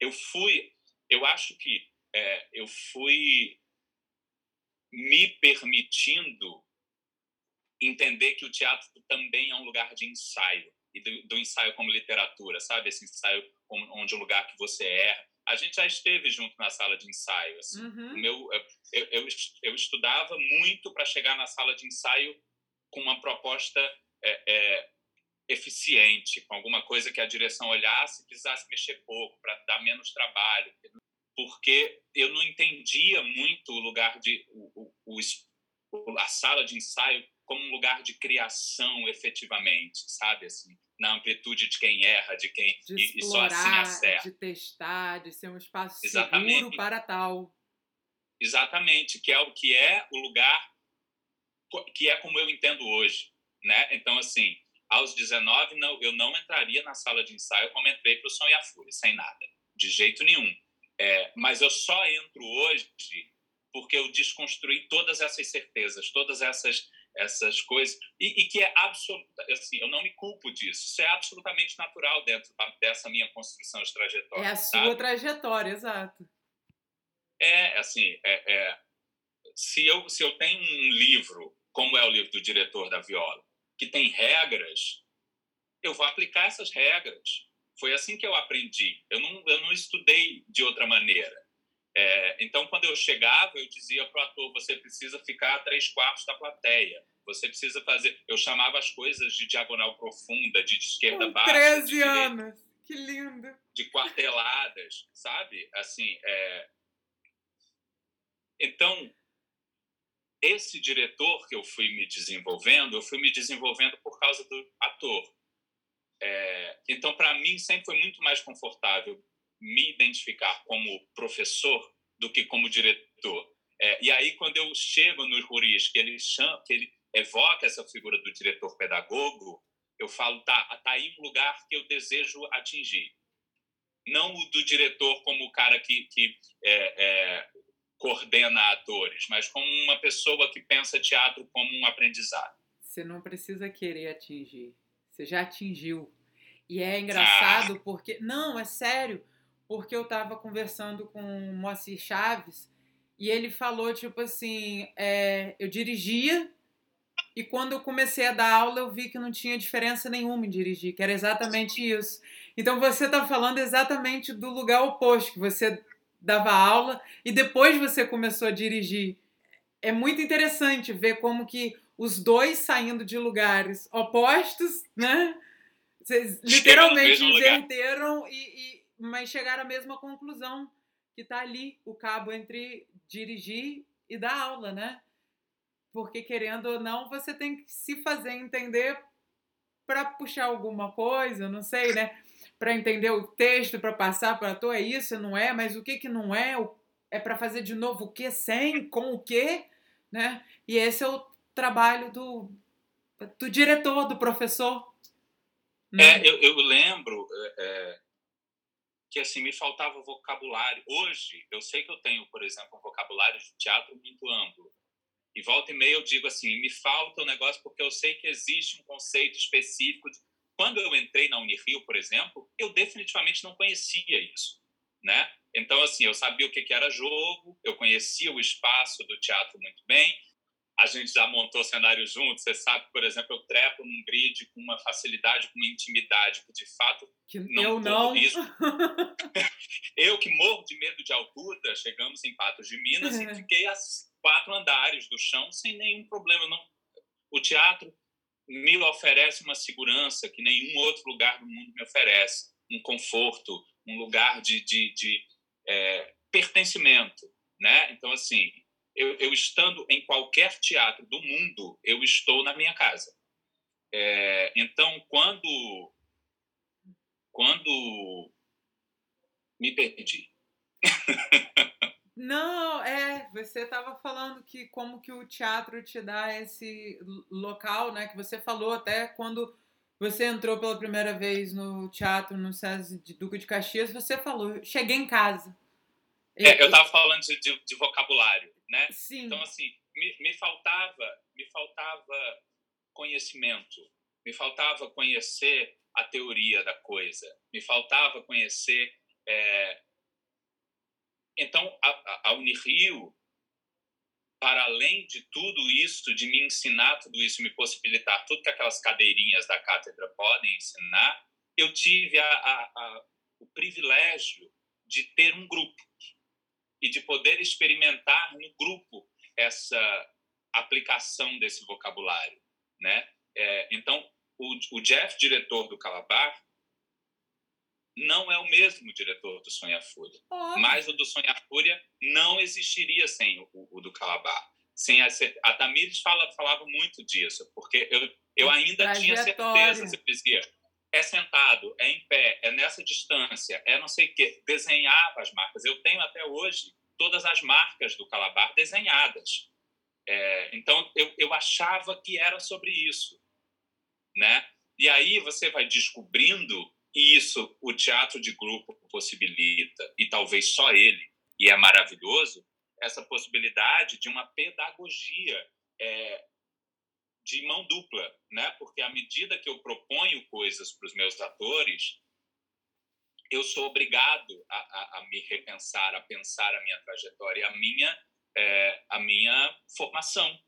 eu fui eu acho que é, eu fui me permitindo entender que o teatro também é um lugar de ensaio e do, do ensaio como literatura, sabe? Esse ensaio onde é um lugar que você erra. A gente já esteve junto na sala de ensaio. Assim. Uhum. O meu, eu, eu, eu estudava muito para chegar na sala de ensaio com uma proposta é, é, eficiente, com alguma coisa que a direção olhasse e precisasse mexer pouco para dar menos trabalho porque eu não entendia muito o lugar de o, o, o, a sala de ensaio como um lugar de criação efetivamente, sabe assim, na amplitude de quem erra, de quem de e, explorar, e só assim acerta, de testar, de ser um espaço Exatamente. seguro para tal. Exatamente, que é o que é o lugar que é como eu entendo hoje, né? Então assim, aos 19 não, eu não entraria na sala de ensaio como entrei para o Som e a Fúria, sem nada, de jeito nenhum é, mas eu só entro hoje porque eu desconstruí todas essas certezas, todas essas essas coisas. E, e, que é absoluta assim eu não me culpo disso. Isso é absolutamente natural dentro dessa minha construção de trajetória é a sabe? sua trajetória exato. É assim é, é, se eu se eu tenho um livro como é o livro do diretor da viola que tem regras eu vou aplicar essas regras foi assim que eu aprendi. Eu não, eu não estudei de outra maneira. É, então, quando eu chegava, eu dizia para o ator: você precisa ficar a três quartos da plateia. Você precisa fazer. Eu chamava as coisas de diagonal profunda, de esquerda Com baixa. 13 de anos! Que lindo! De quarteladas, sabe? Assim, é... Então, esse diretor que eu fui me desenvolvendo, eu fui me desenvolvendo por causa do ator. É, então, para mim, sempre foi muito mais confortável me identificar como professor do que como diretor. É, e aí, quando eu chego no Ruris, que ele, chama, que ele evoca essa figura do diretor pedagogo, eu falo, tá, tá aí um lugar que eu desejo atingir. Não o do diretor como o cara que, que é, é, coordena atores, mas como uma pessoa que pensa teatro como um aprendizado. Você não precisa querer atingir. Você já atingiu. E é engraçado porque. Não, é sério. Porque eu tava conversando com o Moacir Chaves e ele falou, tipo assim, é, eu dirigia e quando eu comecei a dar aula eu vi que não tinha diferença nenhuma em dirigir, que era exatamente isso. Então você tá falando exatamente do lugar oposto, que você dava aula e depois você começou a dirigir. É muito interessante ver como que os dois saindo de lugares opostos, né? Vocês literalmente inverteram, e, e, mas chegaram à mesma conclusão, que está ali o cabo entre dirigir e dar aula, né? Porque, querendo ou não, você tem que se fazer entender para puxar alguma coisa, não sei, né? Para entender o texto, para passar para ator, é isso, não é? Mas o que que não é? É para fazer de novo o que sem, com o que, né? E esse é o trabalho do, do diretor, do professor. É, uhum. eu, eu lembro é, é, que assim me faltava vocabulário. Hoje, eu sei que eu tenho, por exemplo, um vocabulário de teatro muito amplo. E volta e meia eu digo assim, me falta um negócio porque eu sei que existe um conceito específico. De... Quando eu entrei na Unirio, por exemplo, eu definitivamente não conhecia isso, né? Então, assim, eu sabia o que era jogo, eu conhecia o espaço do teatro muito bem, a gente já montou cenário junto. Você sabe, por exemplo, eu trepo num grid com uma facilidade, com uma intimidade que de fato que não eu não. Isso. eu que morro de medo de altura, chegamos em Patos de Minas e fiquei a quatro andares do chão sem nenhum problema. Não. O teatro me oferece uma segurança que nenhum outro lugar do mundo me oferece, um conforto, um lugar de, de, de é, pertencimento, né? Então assim eu, eu, estando em qualquer teatro do mundo, eu estou na minha casa. É, então, quando, quando Me perdi. Não, é, você estava falando que como que o teatro te dá esse local, né? Que você falou até quando você entrou pela primeira vez no teatro no César de Duque de Caxias, você falou, cheguei em casa. É, eu estava falando de, de, de, vocabulário, né? Sim. Então, assim, me, me faltava, me faltava conhecimento, me faltava conhecer a teoria da coisa, me faltava conhecer. É... Então, a, a Unirio, para além de tudo isso, de me ensinar tudo isso, me possibilitar tudo que aquelas cadeirinhas da cátedra podem ensinar, eu tive a, a, o privilégio de ter um grupo e de poder experimentar no grupo essa aplicação desse vocabulário, né? É, então, o, o, Jeff, diretor do Calabar, não é o mesmo diretor do Sonha Fúria. Oh. Mas o do Sonha Fúria não existiria sem o, o do Calabar. Sem a, a Tamires fala, falava muito disso, porque eu, eu ainda tinha certeza, você dizia, é sentado, é em pé, é nessa distância, é não sei o quê. Desenhava as marcas. Eu tenho até hoje todas as marcas do Calabar desenhadas. É, então, eu, eu achava que era sobre isso. Né? E aí você vai descobrindo e isso o teatro de grupo possibilita, e talvez só ele, e é maravilhoso, essa possibilidade de uma pedagogia é, de mão dupla, né? Porque à medida que eu proponho coisas para os meus atores, eu sou obrigado a, a, a, me repensar, a pensar a minha trajetória, a minha, é, a minha formação.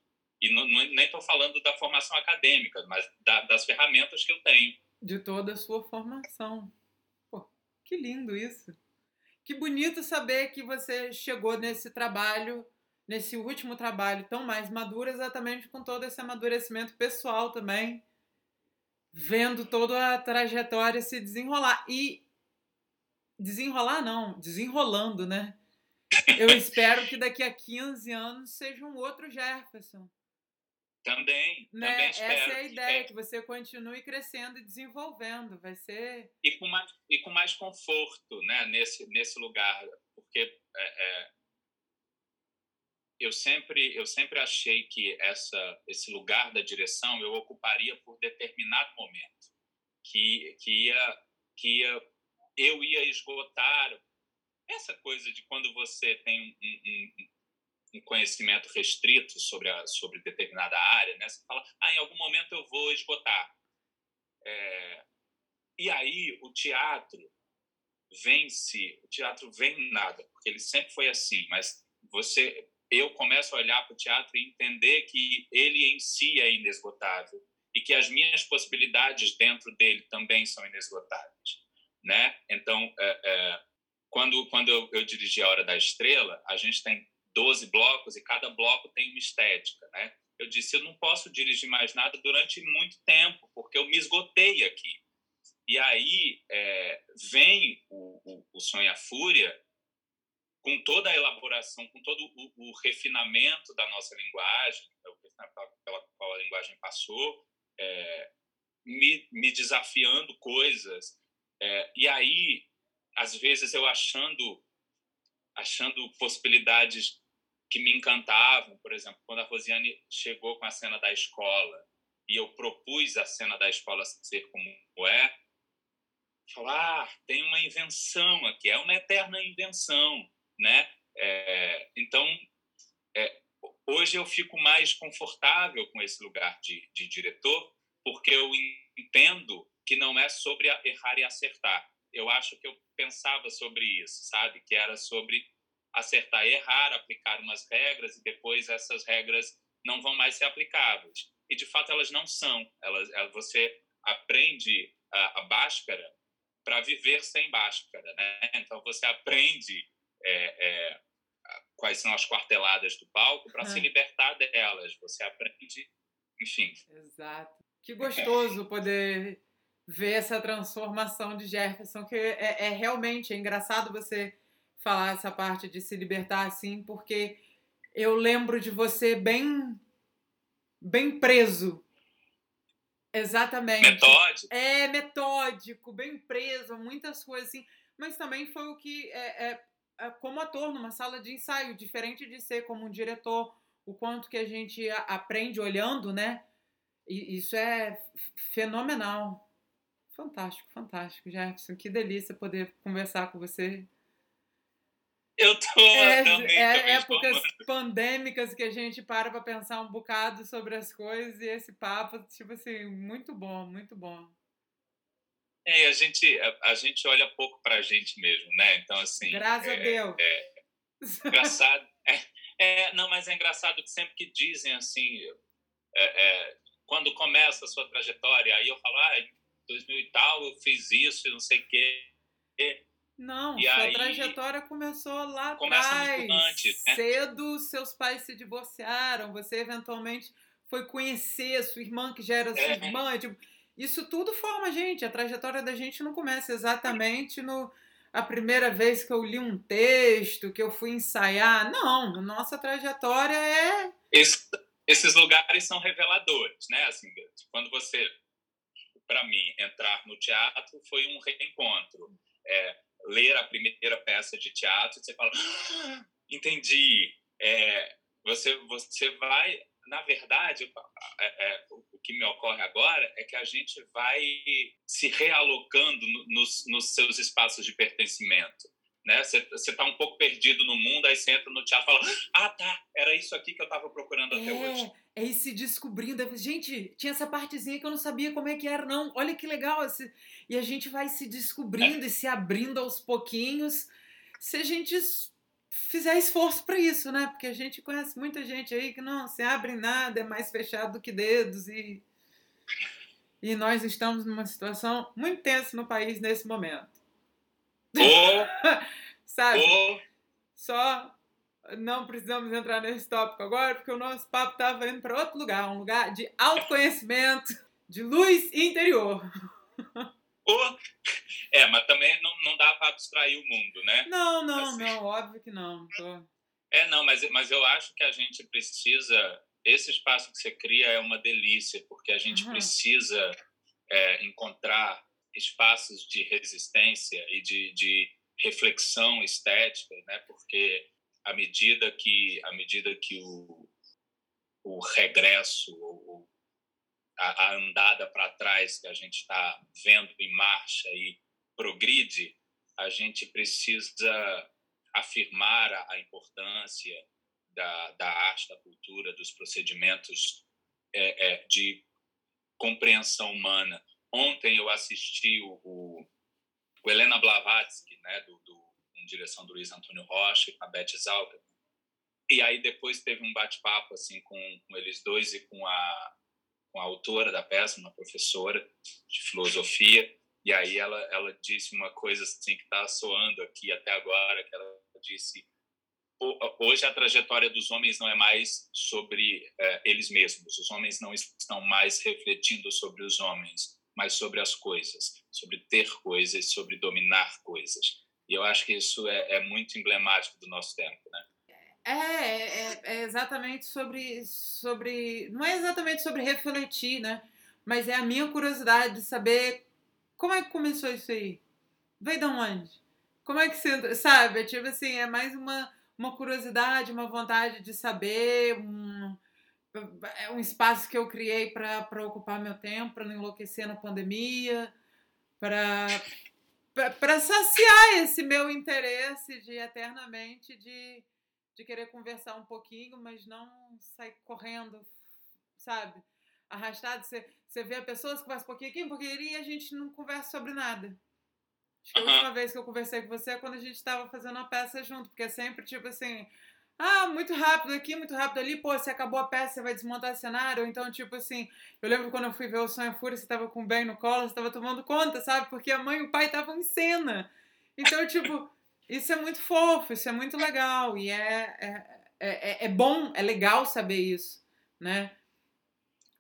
E não, não, nem estou falando da formação acadêmica, mas da, das ferramentas que eu tenho. De toda a sua formação. Pô, que lindo isso. Que bonito saber que você chegou nesse trabalho nesse último trabalho tão mais maduro, exatamente com todo esse amadurecimento pessoal também, vendo toda a trajetória se desenrolar. E desenrolar não, desenrolando, né? Eu espero que daqui a 15 anos seja um outro Jefferson. Também, né? também espero. Essa é a ideia, que, que você continue crescendo e desenvolvendo. Vai ser. E com mais, e com mais conforto né? nesse, nesse lugar. Porque é, é eu sempre eu sempre achei que essa esse lugar da direção eu ocuparia por determinado momento que que ia que ia, eu ia esgotar essa coisa de quando você tem um, um, um conhecimento restrito sobre a sobre determinada área né você fala ah em algum momento eu vou esgotar é, e aí o teatro vence o teatro vem nada porque ele sempre foi assim mas você eu começo a olhar para o teatro e entender que ele em si é inesgotável e que as minhas possibilidades dentro dele também são inesgotáveis, né? Então, é, é, quando quando eu, eu dirigi a Hora da Estrela, a gente tem 12 blocos e cada bloco tem uma estética, né? Eu disse, eu não posso dirigir mais nada durante muito tempo, porque eu me esgotei aqui. E aí é, vem o, o, o Sonho a Fúria, com toda a elaboração, com todo o, o refinamento da nossa linguagem, né, pela qual a linguagem passou, é, me, me, desafiando coisas. É, e aí, às vezes, eu achando, achando possibilidades que me encantavam. Por exemplo, quando a Rosiane chegou com a cena da escola e eu propus a cena da escola ser como é, falar, ah, tem uma invenção aqui, é uma eterna invenção né? É, então, é, hoje eu fico mais confortável com esse lugar de, de diretor, porque eu entendo que não é sobre errar e acertar. Eu acho que eu pensava sobre isso, sabe? Que era sobre acertar e errar, aplicar umas regras e depois essas regras não vão mais ser aplicáveis. E de fato elas não são. Elas, você aprende a, a báscara para viver sem báscara, né? Então você aprende é, é, quais são as quarteladas do palco para se libertar delas. Você aprende, enfim. Exato. Que gostoso poder ver essa transformação de Jefferson, que é, é realmente é engraçado você falar essa parte de se libertar assim, porque eu lembro de você bem bem preso. Exatamente. Metódico. É, metódico, bem preso, muitas coisas assim mas também foi o que é, é, como ator numa sala de ensaio, diferente de ser como um diretor, o quanto que a gente aprende olhando, né? E isso é fenomenal. Fantástico, fantástico, Jefferson. Que delícia poder conversar com você. Eu tô é, também, é épocas pandêmicas que a gente para para pensar um bocado sobre as coisas e esse papo, tipo assim, muito bom, muito bom. É, a gente, a, a gente olha pouco para a gente mesmo, né? Então, assim. Graças é, a Deus. É, engraçado. É, é, não, mas é engraçado que sempre que dizem assim, é, é, quando começa a sua trajetória, aí eu falo, ah, em 2000 e tal eu fiz isso, não sei o quê. Não, e sua aí, trajetória começou lá atrás. Antes, né? Cedo, seus pais se divorciaram, você eventualmente foi conhecer a sua irmã, que já era sua é. irmã. Tipo, isso tudo forma a gente. A trajetória da gente não começa exatamente no a primeira vez que eu li um texto, que eu fui ensaiar. Não, nossa trajetória é. Esse, esses lugares são reveladores, né? Assim, quando você, para mim, entrar no teatro foi um reencontro. É, ler a primeira peça de teatro, você fala, ah, entendi. É, você, você vai na verdade, é, é, o que me ocorre agora é que a gente vai se realocando no, nos, nos, seus espaços de pertencimento. Né? Você está um pouco perdido no mundo, aí você entra no teatro e fala: Ah, tá, era isso aqui que eu estava procurando até é, hoje. É ir se descobrindo. Gente, tinha essa partezinha que eu não sabia como é que era, não. Olha que legal. Esse... E a gente vai se descobrindo é. e se abrindo aos pouquinhos. Se a gente fizer esforço para isso, né? Porque a gente conhece muita gente aí que não se abre nada, é mais fechado do que dedos e e nós estamos numa situação muito tensa no país nesse momento. Oh, Sabe? Oh. Só não precisamos entrar nesse tópico agora, porque o nosso papo estava indo para outro lugar, um lugar de autoconhecimento, de luz interior. É, mas também não, não dá para abstrair o mundo, né? Não, não, assim. não, óbvio que não. Tô... É, não, mas, mas eu acho que a gente precisa. Esse espaço que você cria é uma delícia, porque a gente uhum. precisa é, encontrar espaços de resistência e de, de reflexão estética, né? Porque à medida que, à medida que o, o regresso, o, a, a andada para trás que a gente está vendo em marcha e progride, a gente precisa afirmar a, a importância da, da arte, da cultura, dos procedimentos é, é, de compreensão humana. Ontem eu assisti o, o, o Helena Blavatsky, né, do, do, com direção do Luiz Antônio Rocha e com a Beth Zalka. E aí depois teve um bate-papo assim com, com eles dois e com a com a autora da peça, uma professora de filosofia, e aí ela, ela disse uma coisa assim que está soando aqui até agora, que ela disse hoje a trajetória dos homens não é mais sobre é, eles mesmos, os homens não estão mais refletindo sobre os homens, mas sobre as coisas, sobre ter coisas, sobre dominar coisas. E eu acho que isso é, é muito emblemático do nosso tempo, né? É, é, é, exatamente sobre, sobre. Não é exatamente sobre refletir, né? Mas é a minha curiosidade de saber como é que começou isso aí. Veio de onde? Como é que você. Sabe? É tipo assim, é mais uma, uma curiosidade, uma vontade de saber, um, é um espaço que eu criei para ocupar meu tempo, para não enlouquecer na pandemia, para para saciar esse meu interesse de eternamente de de querer conversar um pouquinho, mas não sair correndo, sabe? Arrastado. Você, você vê a pessoa, que conversa um pouquinho aqui, um pouquinho ali, e a gente não conversa sobre nada. Acho que a última vez que eu conversei com você é quando a gente estava fazendo uma peça junto, porque é sempre tipo assim. Ah, muito rápido aqui, muito rápido ali. Pô, você acabou a peça, você vai desmontar cenário. Ou então, tipo assim, eu lembro quando eu fui ver o Sonho Fúria, você tava com o Ben no colo, você tava tomando conta, sabe? Porque a mãe e o pai estavam em cena. Então, tipo, isso é muito fofo, isso é muito legal. E é, é, é, é bom, é legal saber isso, né?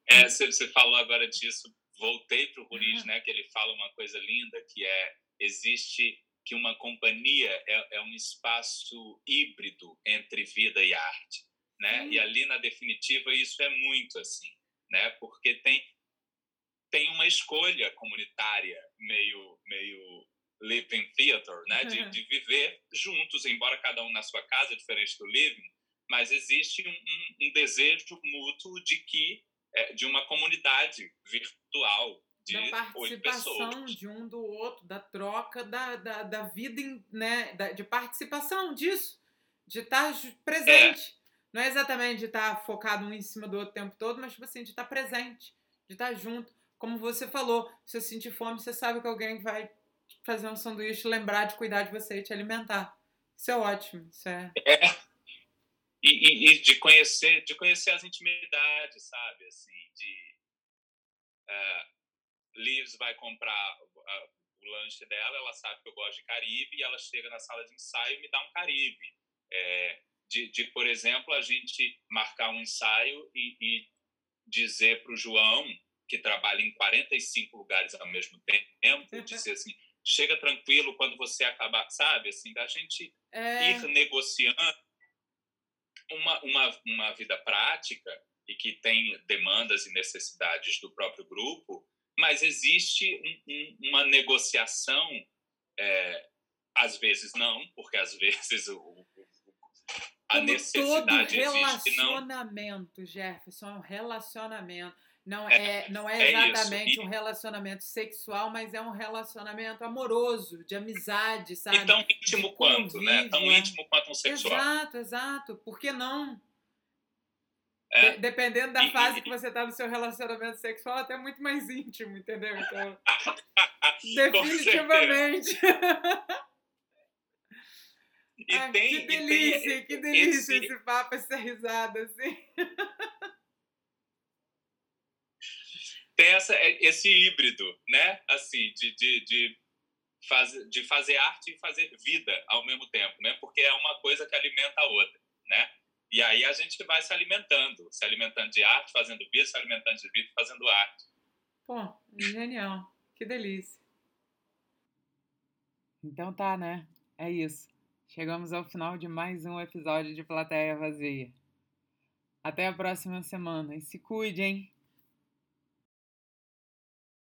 É, você falou agora disso, voltei para o Ruiz, uhum. né? Que ele fala uma coisa linda, que é, existe que uma companhia é, é um espaço híbrido entre vida e arte, né? Uhum. E ali, na definitiva, isso é muito assim, né? Porque tem, tem uma escolha comunitária meio, meio living theater, né? De, de, viver juntos, embora cada um na sua casa, diferente do living, mas existe um, um, um desejo mútuo de que é, de uma comunidade virtual de da participação de um do outro, da troca da, da, da vida, né? De participação disso, de estar presente. É. Não é exatamente de estar focado um em cima do outro o tempo todo, mas tipo assim, de estar presente, de estar junto. Como você falou, se você sentir fome, você sabe que alguém vai fazer um sanduíche, lembrar de cuidar de você e te alimentar. Isso é ótimo. Isso é... é. E, e, e, de conhecer de conhecer as intimidades, sabe? Assim, de uh, Liz vai comprar o lanche dela, ela sabe que eu gosto de Caribe e ela chega na sala de ensaio e me dá um Caribe. É, de, de, por exemplo, a gente marcar um ensaio e, e dizer para o João, que trabalha em 45 lugares ao mesmo tempo, dizer assim, chega tranquilo quando você acabar, sabe? Assim, da gente é... ir negociando uma, uma, uma vida prática e que tem demandas e necessidades do próprio grupo, mas existe um, um, uma negociação, é, às vezes não, porque às vezes o, a Como necessidade todo relacionamento, existe, não... Jefferson, é um relacionamento. Não é, é não é exatamente um relacionamento sexual, mas é um relacionamento amoroso, de amizade, sabe? E tão íntimo de quanto, né? Tão íntimo quanto um sexual. Exato, exato. Por que não? É. De, dependendo da e, fase e, que você está no seu relacionamento sexual, até muito mais íntimo, entendeu? Então, definitivamente. E Ai, tem, que delícia, tem que delícia esse, esse papo, essa risada, assim. Tem essa, é, esse híbrido, né? Assim, de, de, de, faz, de fazer arte e fazer vida ao mesmo tempo, né? Porque é uma coisa que alimenta a outra, né? E aí a gente vai se alimentando, se alimentando de arte, fazendo vida, se alimentando de vida, fazendo arte. Pô, genial. Que delícia. Então tá, né? É isso. Chegamos ao final de mais um episódio de Plateia Vazia. Até a próxima semana e se cuide, hein?